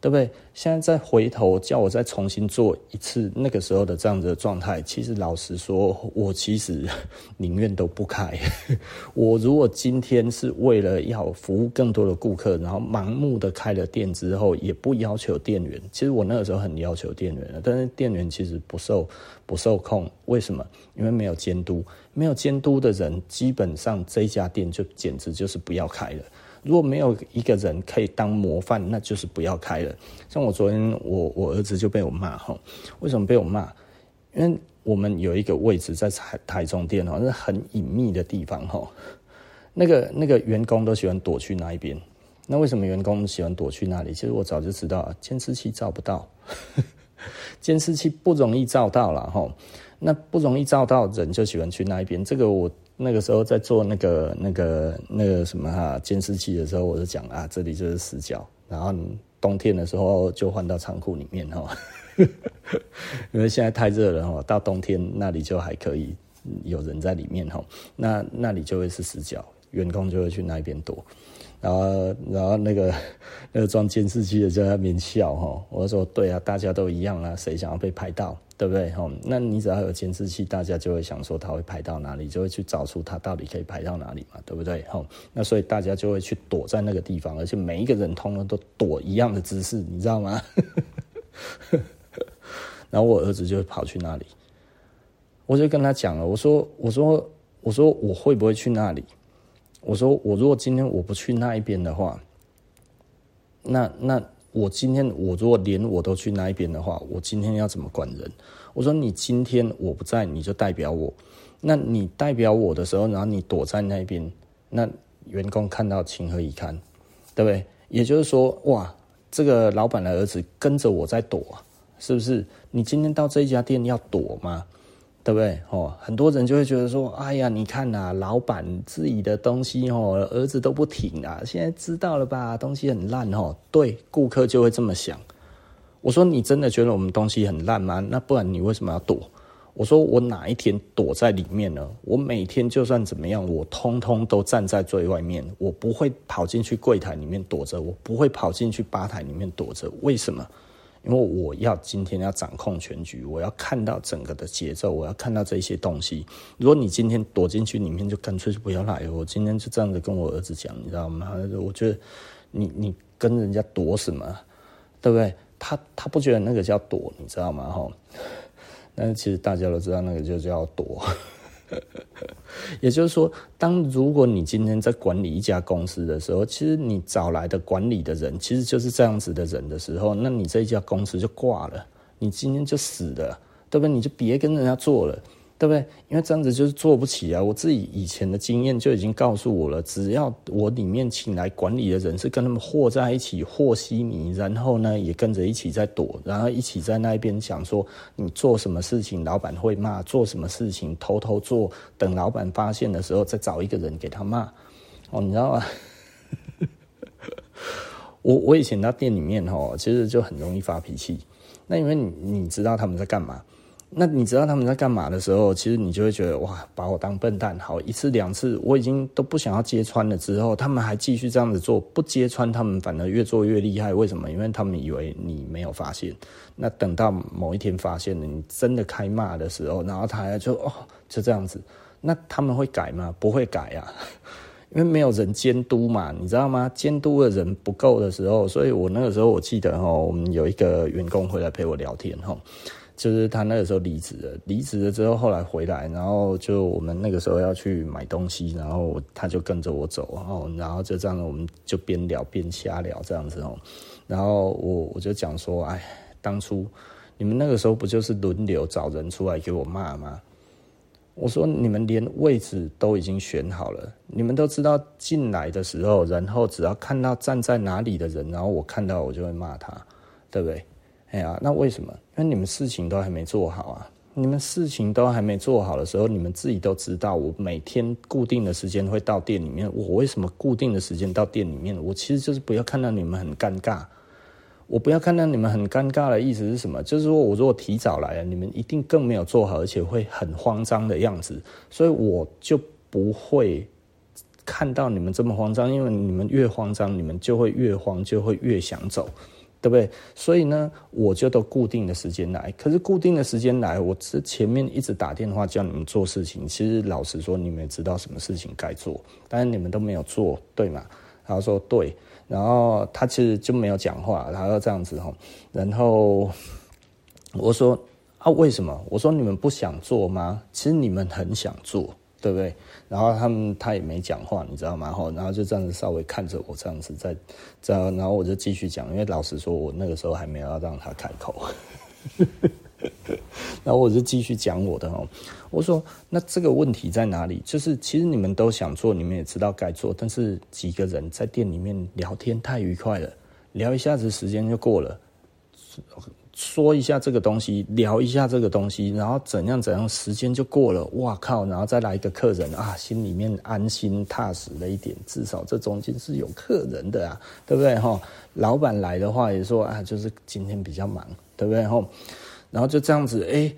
Speaker 1: 对不对？现在再回头叫我再重新做一次那个时候的这样子的状态，其实老实说，我其实宁愿都不开。我如果今天是为了要服务更多的顾客，然后盲目的开了店之后，也不要求店员。其实我那个时候很要求店员的，但是店员其实不受不受控。为什么？因为没有监督，没有监督的人，基本上这家店就简直就是不要开了。如果没有一个人可以当模范，那就是不要开了。像我昨天，我我儿子就被我骂哈，为什么被我骂？因为我们有一个位置在台台中店哈，是很隐秘的地方哈。那个那个员工都喜欢躲去那一边。那为什么员工喜欢躲去那里？其实我早就知道，监视器照不到，监视器不容易照到了哈。那不容易照到，人就喜欢去那一边。这个我。那个时候在做那个、那个、那个什么哈监视器的时候，我就讲啊，这里就是死角。然后冬天的时候就换到仓库里面哈，因为现在太热了哈，到冬天那里就还可以有人在里面哈，那那里就会是死角，员工就会去那边躲。然后，然后那个 那个装监视器的就在那边笑哈，我说对啊，大家都一样啊，谁想要被拍到？对不对？哈，那你只要有监视器，大家就会想说他会拍到哪里，就会去找出他到底可以拍到哪里嘛，对不对？哈，那所以大家就会去躲在那个地方，而且每一个人通常都躲一样的姿势，你知道吗？然后我儿子就跑去那里，我就跟他讲了，我说，我说，我说我会不会去那里？我说我如果今天我不去那一边的话，那那。我今天我如果连我都去那一边的话，我今天要怎么管人？我说你今天我不在，你就代表我。那你代表我的时候，然后你躲在那边，那员工看到情何以堪，对不对？也就是说，哇，这个老板的儿子跟着我在躲，是不是？你今天到这一家店要躲吗？对不对？哦，很多人就会觉得说，哎呀，你看呐，老板自己的东西哦，儿子都不挺啊，现在知道了吧？东西很烂哦。对，顾客就会这么想。我说，你真的觉得我们东西很烂吗？那不然你为什么要躲？我说，我哪一天躲在里面呢？我每天就算怎么样，我通通都站在最外面，我不会跑进去柜台里面躲着，我不会跑进去吧台里面躲着。为什么？因为我要今天要掌控全局，我要看到整个的节奏，我要看到这些东西。如果你今天躲进去里面，就干脆就不要来。我今天就这样子跟我儿子讲，你知道吗？我觉得你你跟人家躲什么，对不对？他他不觉得那个叫躲，你知道吗？哈，但是其实大家都知道那个就叫躲。也就是说，当如果你今天在管理一家公司的时候，其实你找来的管理的人其实就是这样子的人的时候，那你这一家公司就挂了，你今天就死了，对不对？你就别跟人家做了。对不对？因为这样子就是做不起啊！我自己以前的经验就已经告诉我了，只要我里面请来管理的人是跟他们和在一起，和稀泥，然后呢也跟着一起在躲，然后一起在那边想说你做什么事情老板会骂，做什么事情偷偷做，等老板发现的时候再找一个人给他骂。哦，你知道吗？我我以前在店里面哦，其实就很容易发脾气。那因为你你知道他们在干嘛？那你知道他们在干嘛的时候，其实你就会觉得哇，把我当笨蛋。好，一次两次我已经都不想要揭穿了，之后他们还继续这样子做，不揭穿他们反而越做越厉害。为什么？因为他们以为你没有发现。那等到某一天发现了，你真的开骂的时候，然后他就哦就这样子。那他们会改吗？不会改啊，因为没有人监督嘛，你知道吗？监督的人不够的时候，所以我那个时候我记得哈，我们有一个员工回来陪我聊天哈。就是他那个时候离职了，离职了之后后来回来，然后就我们那个时候要去买东西，然后他就跟着我走，然后然后就这样，我们就边聊边瞎聊这样子哦。然后我我就讲说，哎，当初你们那个时候不就是轮流找人出来给我骂吗？我说你们连位置都已经选好了，你们都知道进来的时候，然后只要看到站在哪里的人，然后我看到我就会骂他，对不对？哎呀，那为什么？因为你们事情都还没做好啊！你们事情都还没做好的时候，你们自己都知道。我每天固定的时间会到店里面。我为什么固定的时间到店里面？我其实就是不要看到你们很尴尬。我不要看到你们很尴尬的意思是什么？就是说我如果提早来了，你们一定更没有做好，而且会很慌张的样子。所以我就不会看到你们这么慌张，因为你们越慌张，你们就会越慌，就会越想走。对不对？所以呢，我就都固定的时间来。可是固定的时间来，我这前面一直打电话叫你们做事情。其实老实说，你们也知道什么事情该做，但是你们都没有做，对吗？他说对，然后他其实就没有讲话，他要这样子吼。然后我说啊，为什么？我说你们不想做吗？其实你们很想做。对不对？然后他们他也没讲话，你知道吗？然后就这样子稍微看着我这样子在这，然后我就继续讲，因为老实说，我那个时候还没有要让他开口。然后我就继续讲我的哦，我说那这个问题在哪里？就是其实你们都想做，你们也知道该做，但是几个人在店里面聊天太愉快了，聊一下子时间就过了。说一下这个东西，聊一下这个东西，然后怎样怎样，时间就过了。哇靠！然后再来一个客人啊，心里面安心踏实了一点，至少这中间是有客人的啊，对不对哈？老板来的话也说啊，就是今天比较忙，对不对哈？然后就这样子，哎，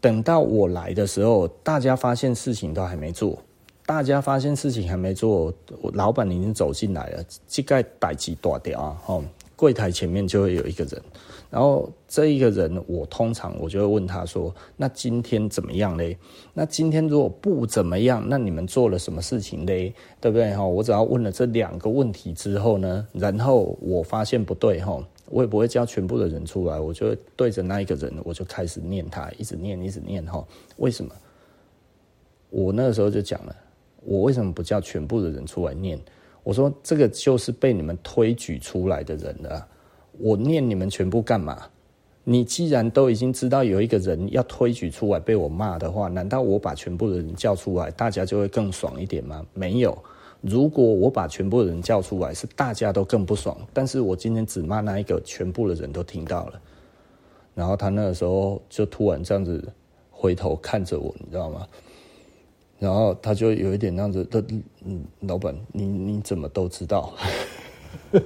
Speaker 1: 等到我来的时候，大家发现事情都还没做，大家发现事情还没做，老板已经走进来了，这个代志大掉啊，哈，柜台前面就会有一个人。然后这一个人，我通常我就会问他说：“那今天怎么样嘞？那今天如果不怎么样，那你们做了什么事情嘞？对不对？哈，我只要问了这两个问题之后呢，然后我发现不对哈，我也不会叫全部的人出来，我就对着那一个人，我就开始念他，一直念，一直念哈。为什么？我那个时候就讲了，我为什么不叫全部的人出来念？我说这个就是被你们推举出来的人了。”我念你们全部干嘛？你既然都已经知道有一个人要推举出来被我骂的话，难道我把全部的人叫出来，大家就会更爽一点吗？没有。如果我把全部的人叫出来，是大家都更不爽。但是我今天只骂那一个，全部的人都听到了。然后他那个时候就突然这样子回头看着我，你知道吗？然后他就有一点那样子的，嗯，老板，你你怎么都知道？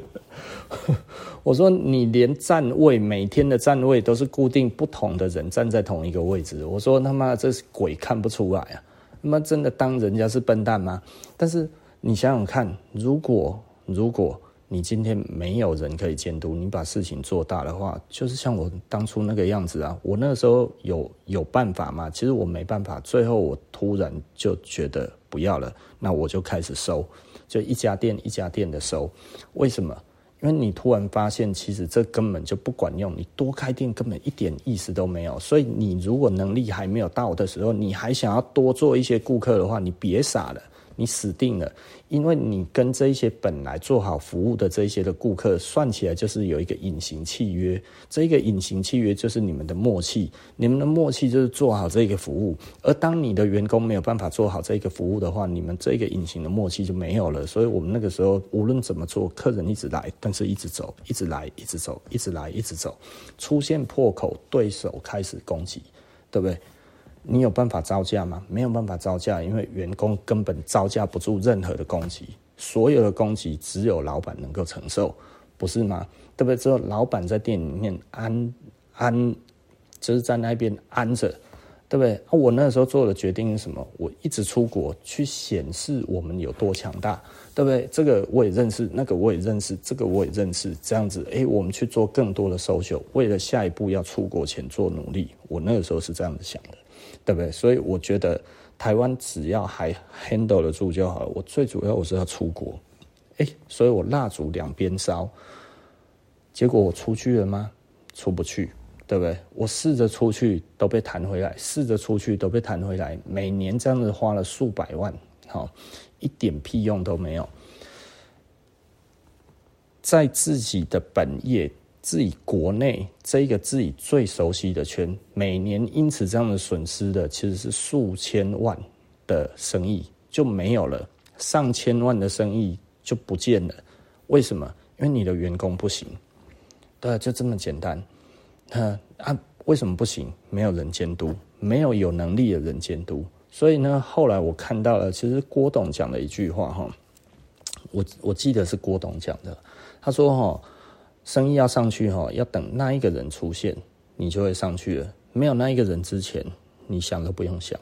Speaker 1: 我说你连站位，每天的站位都是固定不同的人站在同一个位置。我说他妈这是鬼看不出来啊！他妈真的当人家是笨蛋吗？但是你想想看，如果如果你今天没有人可以监督，你把事情做大的话，就是像我当初那个样子啊。我那时候有有办法吗？其实我没办法。最后我突然就觉得不要了，那我就开始收，就一家店一家店的收。为什么？因为你突然发现，其实这根本就不管用，你多开店根本一点意思都没有。所以你如果能力还没有到的时候，你还想要多做一些顾客的话，你别傻了。你死定了，因为你跟这一些本来做好服务的这些的顾客算起来就是有一个隐形契约，这个隐形契约就是你们的默契，你们的默契就是做好这个服务，而当你的员工没有办法做好这个服务的话，你们这个隐形的默契就没有了。所以我们那个时候无论怎么做，客人一直来，但是一直走，一直来，一直走，一直来，一直走，出现破口，对手开始攻击，对不对？你有办法招架吗？没有办法招架，因为员工根本招架不住任何的攻击，所有的攻击只有老板能够承受，不是吗？对不对？只有老板在店里面安安，就是在那边安着，对不对？我那时候做的决定是什么？我一直出国去显示我们有多强大，对不对？这个我也认识，那个我也认识，这个我也认识，这样子，诶，我们去做更多的 social，为了下一步要出国前做努力。我那个时候是这样子想的。对不对？所以我觉得台湾只要还 handle 得住就好了。我最主要我是要出国，哎，所以我蜡烛两边烧，结果我出去了吗？出不去，对不对？我试着出去都被弹回来，试着出去都被弹回来，每年这样子花了数百万，好，一点屁用都没有。在自己的本业、自己国内这个自己最熟悉的圈，每年因此这样的损失的其实是数千万的生意就没有了，上千万的生意就不见了。为什么？因为你的员工不行。对，就这么简单。啊啊！为什么不行？没有人监督，没有有能力的人监督。所以呢，后来我看到了，其实郭董讲了一句话哈，我我记得是郭董讲的。他说哈，生意要上去哈，要等那一个人出现，你就会上去了。没有那一个人之前，你想都不用想。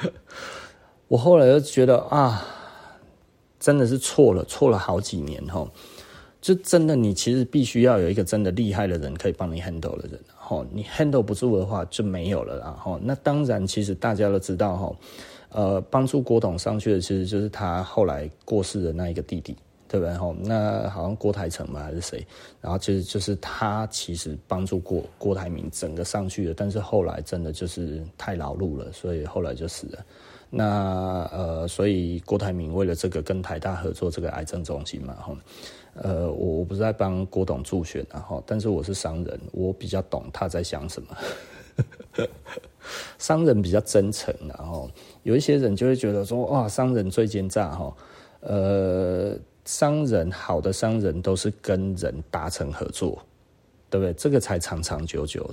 Speaker 1: 我后来就觉得啊，真的是错了，错了好几年哈。就真的，你其实必须要有一个真的厉害的人可以帮你 handle 的人，吼，你 handle 不住的话就没有了啦，吼。那当然，其实大家都知道，吼，呃，帮助郭董上去的其实就是他后来过世的那一个弟弟，对不对？吼，那好像郭台成嘛还是谁？然后其实就是他其实帮助过郭台铭整个上去的，但是后来真的就是太劳碌了，所以后来就死了。那呃，所以郭台铭为了这个跟台大合作这个癌症中心嘛，吼。呃，我我不是在帮郭董助选，然后，但是我是商人，我比较懂他在想什么。商人比较真诚，然后有一些人就会觉得说，哇，商人最奸诈哈。呃，商人好的商人都是跟人达成合作，对不对？这个才长长久久。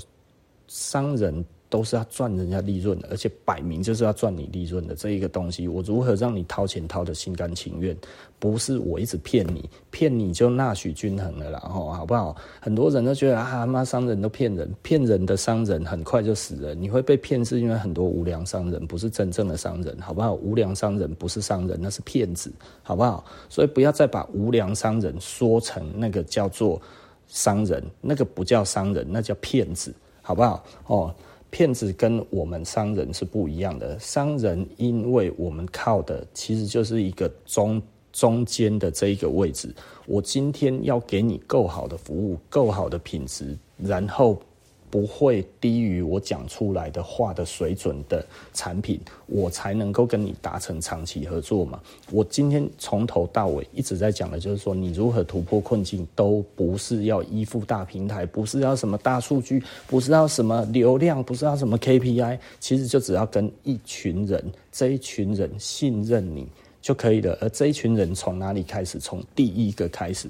Speaker 1: 商人。都是要赚人家利润的，而且摆明就是要赚你利润的这一个东西。我如何让你掏钱掏得心甘情愿？不是我一直骗你，骗你就纳许均衡了啦，吼，好不好？很多人都觉得啊，妈商人都骗人，骗人的商人很快就死了。你会被骗是因为很多无良商人不是真正的商人，好不好？无良商人不是商人，那是骗子，好不好？所以不要再把无良商人说成那个叫做商人，那个不叫商人，那叫骗子，好不好？哦。骗子跟我们商人是不一样的，商人因为我们靠的其实就是一个中中间的这一个位置，我今天要给你够好的服务，够好的品质，然后。不会低于我讲出来的话的水准的产品，我才能够跟你达成长期合作嘛。我今天从头到尾一直在讲的就是说，你如何突破困境，都不是要依附大平台，不是要什么大数据，不是要什么流量，不是要什么 KPI，其实就只要跟一群人，这一群人信任你就可以了。而这一群人从哪里开始？从第一个开始。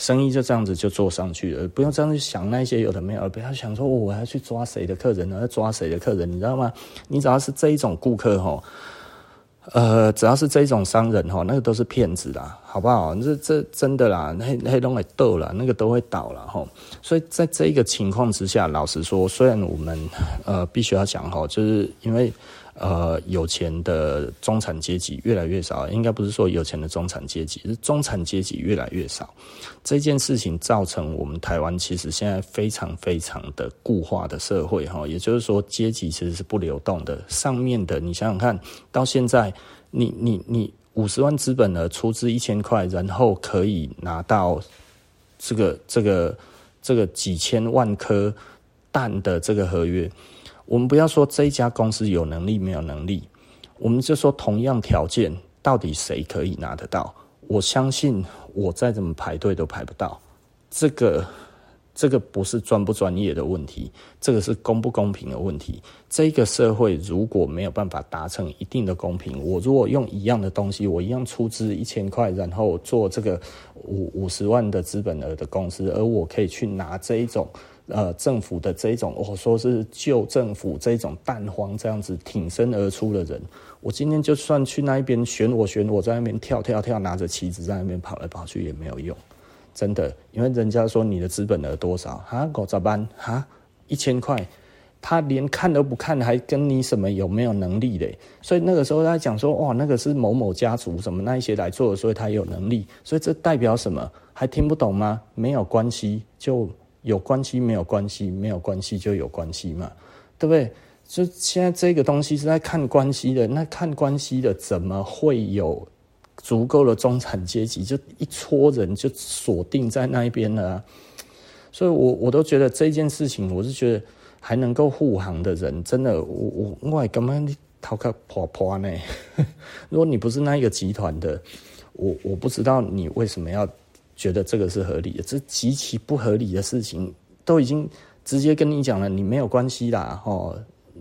Speaker 1: 生意就这样子就做上去了，不用这样去想那些有的没有，不要想说哦我要去抓谁的客人呢，要抓谁的客人，你知道吗？你只要是这一种顾客哈，呃，只要是这一种商人哈，那个都是骗子啦，好不好？这这真的啦，那那都会倒了，那个都会倒了哈。所以在这个情况之下，老实说，虽然我们呃必须要讲哈，就是因为。呃，有钱的中产阶级越来越少，应该不是说有钱的中产阶级，是中产阶级越来越少。这件事情造成我们台湾其实现在非常非常的固化的社会哈，也就是说阶级其实是不流动的。上面的你想想看，到现在你你你五十万资本呢出资一千块，然后可以拿到这个这个这个几千万颗蛋的这个合约。我们不要说这一家公司有能力没有能力，我们就说同样条件，到底谁可以拿得到？我相信我再怎么排队都排不到。这个这个不是专不专业的问题，这个是公不公平的问题。这个社会如果没有办法达成一定的公平，我如果用一样的东西，我一样出资一千块，然后做这个五五十万的资本额的公司，而我可以去拿这一种。呃，政府的这种，我说是旧政府这种蛋黄这样子挺身而出的人，我今天就算去那一边选我选我，在那边跳跳跳，拿着旗子在那边跑来跑去也没有用，真的，因为人家说你的资本额多少啊？狗咋办啊？一千块，他连看都不看，还跟你什么有没有能力嘞？所以那个时候他讲说，哇，那个是某某家族什么那一些来做的，所以他有能力，所以这代表什么？还听不懂吗？没有关系，就。有关系没有关系，没有关系就有关系嘛，对不对？就现在这个东西是在看关系的，那看关系的怎么会有足够的中产阶级？就一撮人就锁定在那一边了？所以我我都觉得这件事情，我是觉得还能够护航的人，真的，我我我根本逃开破破呢。如果你不是那一个集团的，我我不知道你为什么要觉得这个是合理的，这极其不合理的事情，都已经直接跟你讲了，你没有关系啦，哦，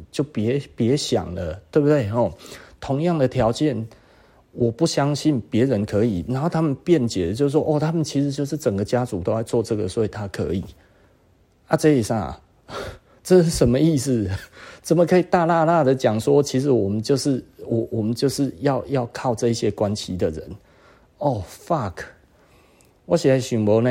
Speaker 1: 就别别想了，对不对？哦，同样的条件。我不相信别人可以，然后他们辩解就是说，哦，他们其实就是整个家族都在做这个，所以他可以。啊，这一下，这是什么意思？怎么可以大剌剌的讲说，其实我们就是我，我们就是要要靠这些关系的人？哦，fuck！我现在想不呢，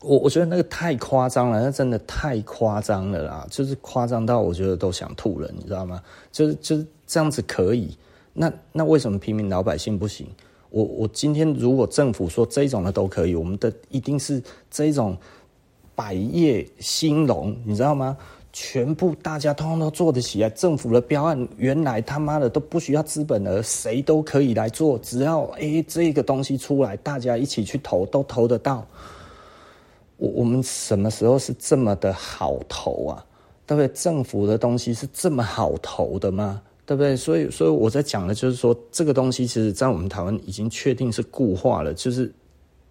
Speaker 1: 我我觉得那个太夸张了，那真的太夸张了啦，就是夸张到我觉得都想吐了，你知道吗？就是就是这样子可以。那那为什么平民老百姓不行？我我今天如果政府说这种的都可以，我们的一定是这种百业兴隆，你知道吗？全部大家通通都做得起来。政府的标案原来他妈的都不需要资本额，谁都可以来做，只要诶、欸、这个东西出来，大家一起去投都投得到。我我们什么时候是这么的好投啊？对不对？政府的东西是这么好投的吗？对不对？所以，所以我在讲的，就是说，这个东西其实，在我们台湾已经确定是固化了，就是，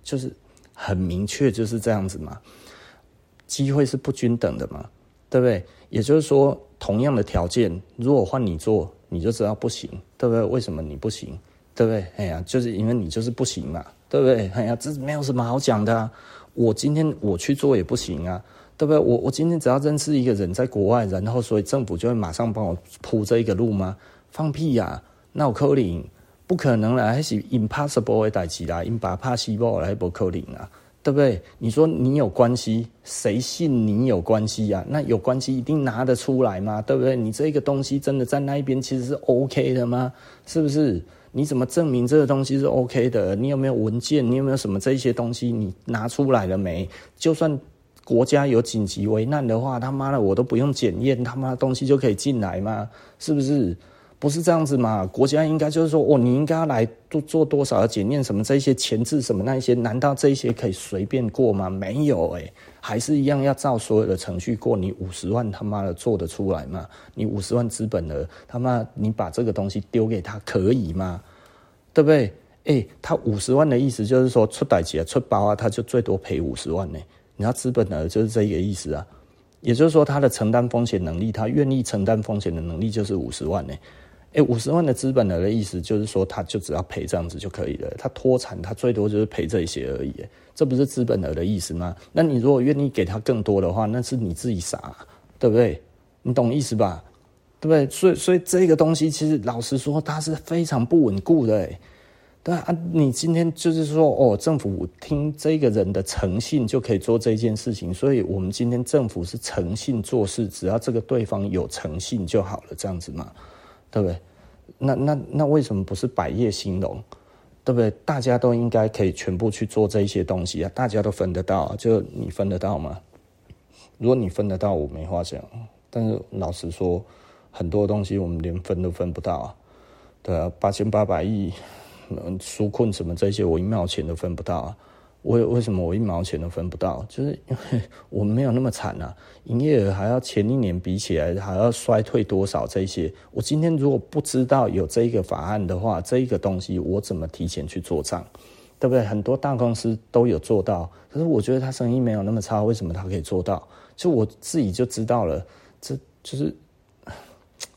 Speaker 1: 就是很明确就是这样子嘛。机会是不均等的嘛，对不对？也就是说，同样的条件，如果换你做，你就知道不行，对不对？为什么你不行？对不对？哎呀，就是因为你就是不行嘛，对不对？哎呀，这没有什么好讲的啊。我今天我去做也不行啊。对不对？我我今天只要认识一个人在国外，然后所以政府就会马上帮我铺这一个路吗？放屁呀、啊！那我扣零，不可能啦，还是 impossible 的代志啦，因把怕西包来不扣零啊，对不对？你说你有关系，谁信你有关系呀、啊？那有关系一定拿得出来吗？对不对？你这个东西真的在那一边其实是 OK 的吗？是不是？你怎么证明这个东西是 OK 的？你有没有文件？你有没有什么这些东西？你拿出来了没？就算。国家有紧急危难的话，他妈的我都不用检验，他妈的东西就可以进来吗？是不是？不是这样子嘛？国家应该就是说，哦，你应该要来做做多少的检验，什么这些前置什么那些，难道这些可以随便过吗？没有诶、欸，还是一样要照所有的程序过。你五十万他妈的做得出来吗？你五十万资本额，他妈你把这个东西丢给他可以吗？对不对？诶、他五十万的意思就是说出代志啊，出包啊，他就最多赔五十万呢、欸。你要资本额就是这个意思啊，也就是说他的承担风险能力，他愿意承担风险的能力就是五十万呢。哎，五十万的资本额的意思就是说，他就只要赔这样子就可以了。他脱产，他最多就是赔这一些而已，这不是资本额的意思吗？那你如果愿意给他更多的话，那是你自己傻，对不对？你懂意思吧？对不对？所以，所以这个东西其实老实说，它是非常不稳固的。对啊，你今天就是说，哦，政府听这个人的诚信就可以做这件事情，所以我们今天政府是诚信做事，只要这个对方有诚信就好了，这样子嘛，对不对？那那那为什么不是百业兴隆？对不对？大家都应该可以全部去做这一些东西啊，大家都分得到啊，就你分得到吗？如果你分得到，我没话讲，但是老实说，很多东西我们连分都分不到啊，对啊，八千八百亿。嗯纾困什么这些，我一毛钱都分不到啊！为为什么我一毛钱都分不到？就是因为 我们没有那么惨啊！营业额还要前一年比起来还要衰退多少？这些我今天如果不知道有这一个法案的话，这一个东西我怎么提前去做账？对不对？很多大公司都有做到，可是我觉得他生意没有那么差，为什么他可以做到？就我自己就知道了，这就是。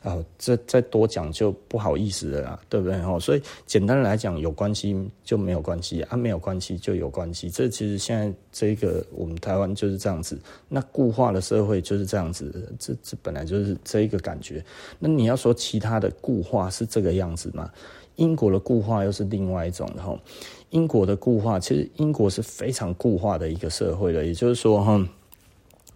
Speaker 1: 啊、哦，这再多讲就不好意思了啦，对不对？哦，所以简单来讲，有关系就没有关系啊，没有关系就有关系。这其实现在这个我们台湾就是这样子，那固化的社会就是这样子，这这本来就是这一个感觉。那你要说其他的固化是这个样子吗？英国的固化又是另外一种哈。英国的固化其实英国是非常固化的一个社会了，也就是说哈。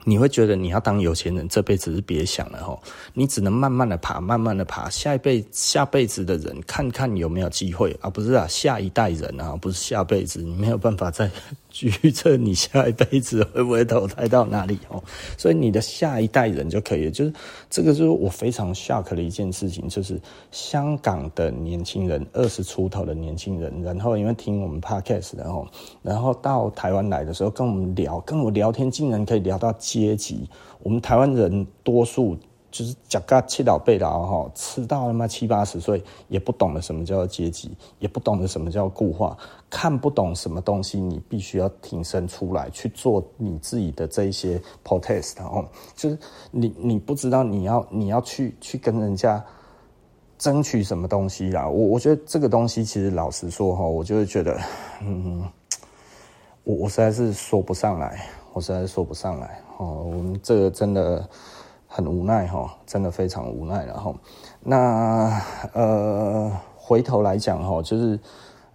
Speaker 1: 你会觉得你要当有钱人，这辈子是别想了哈，你只能慢慢的爬，慢慢的爬，下一辈下辈子的人看看有没有机会啊，不是啊，下一代人啊，不是下辈子，你没有办法再预 测你下一辈子会不会投胎到哪里哦，所以你的下一代人就可以了，就是这个就是我非常 shock 的一件事情，就是香港的年轻人二十出头的年轻人，然后因为听我们 podcast 然后然后到台湾来的时候跟我们聊，跟我聊天竟然可以聊到。阶级，我们台湾人多数就是甲嘎七老八老哈，吃到他妈七八十岁也不懂得什么叫做阶级，也不懂得什么叫固化，看不懂什么东西，你必须要挺身出来去做你自己的这一些 protest 哦，就是你你不知道你要你要去去跟人家争取什么东西啦，我我觉得这个东西其实老实说哈，我就会觉得，嗯，我我实在是说不上来。我实在是说不上来哦，我们这个真的很无奈哈，真的非常无奈。然后，那呃，回头来讲哈，就是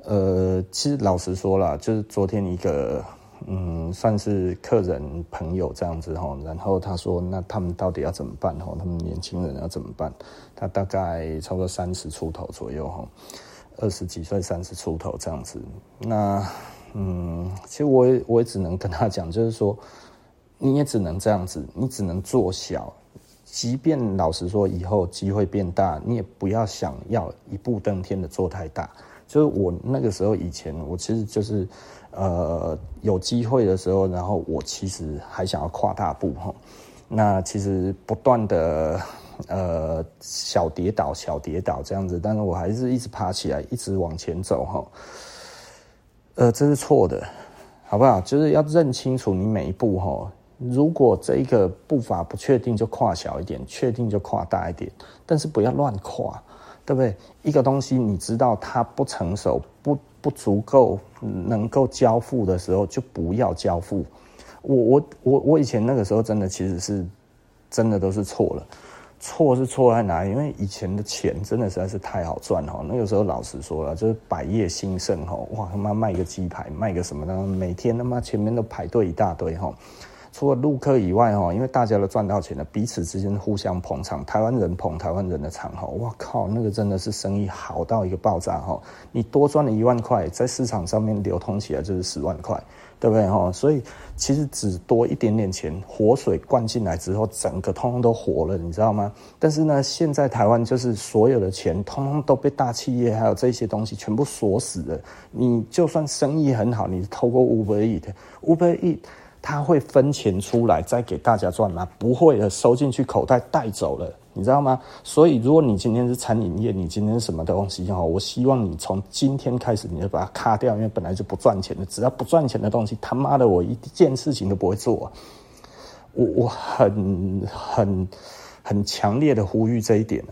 Speaker 1: 呃，其实老实说了，就是昨天一个嗯，算是客人朋友这样子哈，然后他说，那他们到底要怎么办哈？他们年轻人要怎么办？他大概差不多三十出头左右哈，二十几岁、三十出头这样子，那。嗯，其实我也我也只能跟他讲，就是说，你也只能这样子，你只能做小。即便老实说，以后机会变大，你也不要想要一步登天的做太大。就是我那个时候以前，我其实就是呃有机会的时候，然后我其实还想要跨大步哈。那其实不断的呃小跌倒、小跌倒这样子，但是我还是一直爬起来，一直往前走哈。呃，这是错的，好不好？就是要认清楚你每一步哈。如果这一个步伐不确定，就跨小一点；确定就跨大一点。但是不要乱跨，对不对？一个东西你知道它不成熟、不不足够能够交付的时候，就不要交付。我我我我以前那个时候真的其实是真的都是错了。错是错在哪里？因为以前的钱真的实在是太好赚哈。那个时候老实说了，就是百业兴盛哈，哇他妈卖个鸡排，卖个什么的，每天他妈前面都排队一大堆哈。除了陆客以外哈，因为大家都赚到钱了，彼此之间互相捧场，台湾人捧台湾人的场哈，哇靠，那个真的是生意好到一个爆炸哈。你多赚了一万块，在市场上面流通起来就是十万块。对不对哈？所以其实只多一点点钱，活水灌进来之后，整个通通都活了，你知道吗？但是呢，现在台湾就是所有的钱，通通都被大企业还有这些东西全部锁死了。你就算生意很好，你透过 Uber Eats，Uber Eats。他会分钱出来再给大家赚吗？不会的，收进去口袋带走了，你知道吗？所以如果你今天是餐饮业，你今天是什么东西哈？我希望你从今天开始你就把它卡掉，因为本来就不赚钱的，只要不赚钱的东西，他妈的我一件事情都不会做。我我很很很强烈的呼吁这一点，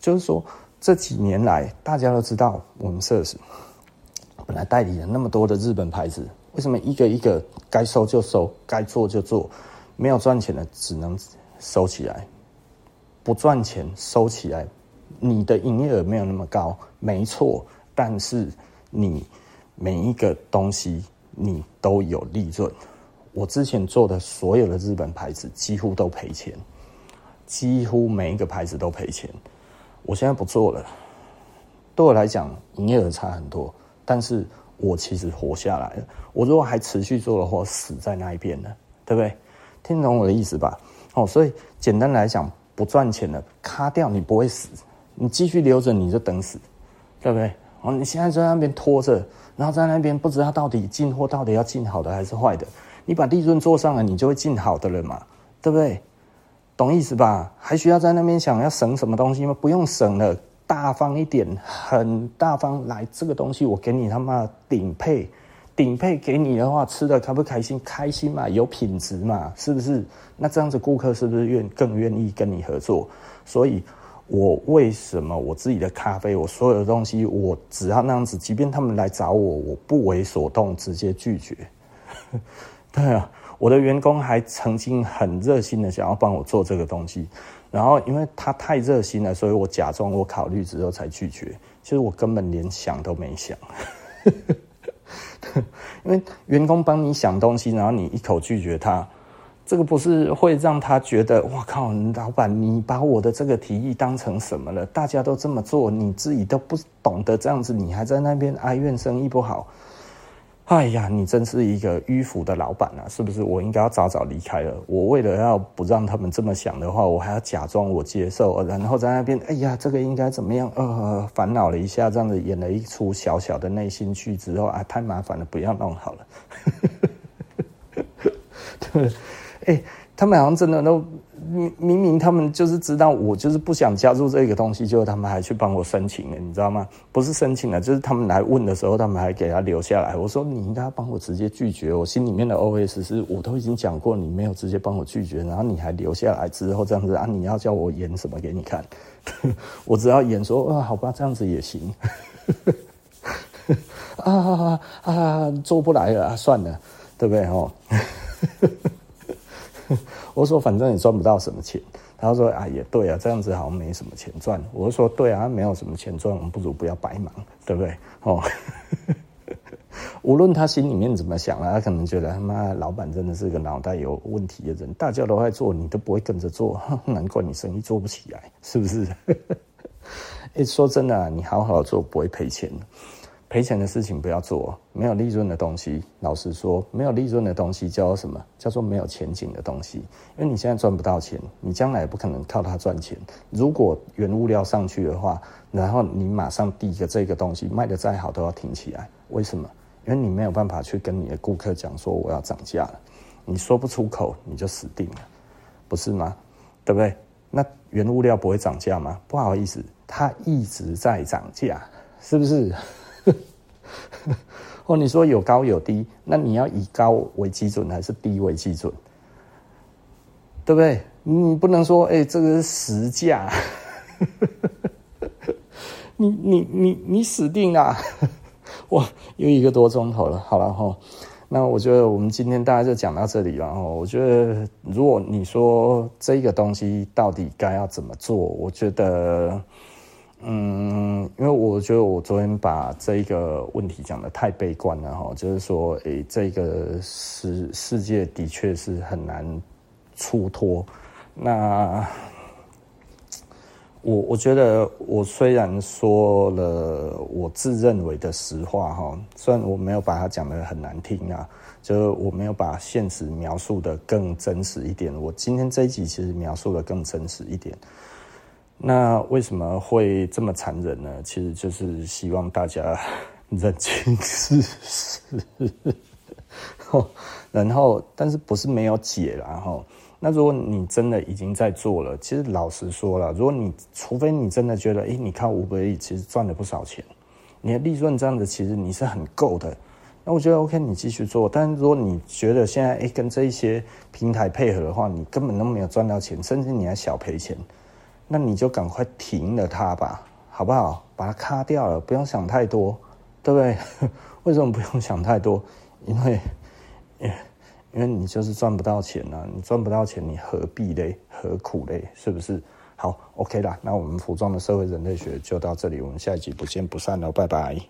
Speaker 1: 就是说这几年来大家都知道我们 s a 本来代理了那么多的日本牌子。为什么一个一个该收就收，该做就做，没有赚钱的只能收起来，不赚钱收起来，你的营业额没有那么高，没错，但是你每一个东西你都有利润。我之前做的所有的日本牌子几乎都赔钱，几乎每一个牌子都赔钱。我现在不做了，对我来讲营业额差很多，但是。我其实活下来了。我如果还持续做的话，死在那一边了，对不对？听懂我的意思吧？哦，所以简单来讲，不赚钱了，卡掉你不会死，你继续留着你就等死，对不对？哦，你现在在那边拖着，然后在那边不知道到底进货到底要进好的还是坏的，你把利润做上了，你就会进好的了嘛，对不对？懂意思吧？还需要在那边想要省什么东西吗？不用省了。大方一点，很大方来，这个东西我给你他妈顶配，顶配给你的话，吃的开不开心？开心嘛，有品质嘛，是不是？那这样子顾客是不是愿更愿意跟你合作？所以，我为什么我自己的咖啡，我所有的东西，我只要那样子，即便他们来找我，我不为所动，直接拒绝。对啊，我的员工还曾经很热心的想要帮我做这个东西。然后，因为他太热心了，所以我假装我考虑之后才拒绝。其实我根本连想都没想，因为员工帮你想东西，然后你一口拒绝他，这个不是会让他觉得哇靠，老板你把我的这个提议当成什么了？大家都这么做，你自己都不懂得这样子，你还在那边哀怨生意不好。哎呀，你真是一个迂腐的老板啊！是不是？我应该要早早离开了。我为了要不让他们这么想的话，我还要假装我接受，然后在那边，哎呀，这个应该怎么样？呃，烦恼了一下，这样子演了一出小小的内心剧之后啊，太麻烦了，不要弄好了。对，哎、他们好像真的都。明明明他们就是知道我就是不想加入这个东西，结果他们还去帮我申请了，你知道吗？不是申请了，就是他们来问的时候，他们还给他留下来。我说你应该帮我直接拒绝。我心里面的 OS 是我都已经讲过，你没有直接帮我拒绝，然后你还留下来之后这样子啊？你要叫我演什么给你看？我只要演说啊，好吧，这样子也行。啊啊啊！做不来了，算了，对不对？哦。我说反正也赚不到什么钱，他说啊也对啊，这样子好像没什么钱赚。我说对啊，没有什么钱赚，我们不如不要白忙，对不对？哦，无论他心里面怎么想啊，他可能觉得他妈老板真的是个脑袋有问题的人，大家都在做，你都不会跟着做，难怪你生意做不起来，是不是？哎，说真的，你好好做不会赔钱。赔钱的事情不要做，没有利润的东西，老实说，没有利润的东西叫做什么？叫做没有前景的东西。因为你现在赚不到钱，你将来也不可能靠它赚钱。如果原物料上去的话，然后你马上第一个这个东西卖得再好都要停起来。为什么？因为你没有办法去跟你的顾客讲说我要涨价了，你说不出口你就死定了，不是吗？对不对？那原物料不会涨价吗？不好意思，它一直在涨价，是不是？哦，你说有高有低，那你要以高为基准还是低为基准？对不对？你不能说，哎、欸，这个是实价，你你你你死定了！哇，又一个多钟头了，好了哈。那我觉得我们今天大家就讲到这里了哈。我觉得如果你说这个东西到底该要怎么做，我觉得。嗯，因为我觉得我昨天把这个问题讲得太悲观了哈，就是说，诶，这个世世界的确是很难出脱。那我我觉得我虽然说了我自认为的实话哈，虽然我没有把它讲得很难听啊，就是我没有把现实描述得更真实一点。我今天这一集其实描述得更真实一点。那为什么会这么残忍呢？其实就是希望大家认清事实，然后，但是不是没有解啦哈？那如果你真的已经在做了，其实老实说了，如果你除非你真的觉得，哎，你靠 Uber Eats 其实赚了不少钱，你的利润这样子其实你是很够的，那我觉得 OK，你继续做。但是如果你觉得现在哎跟这一些平台配合的话，你根本都没有赚到钱，甚至你还小赔钱。那你就赶快停了它吧，好不好？把它卡掉了，不用想太多，对不对？为什么不用想太多？因为，因为你就是赚不到钱啊！你赚不到钱，你何必嘞？何苦嘞？是不是？好，OK 啦。那我们服装的社会人类学就到这里，我们下一集不见不散喽，拜拜。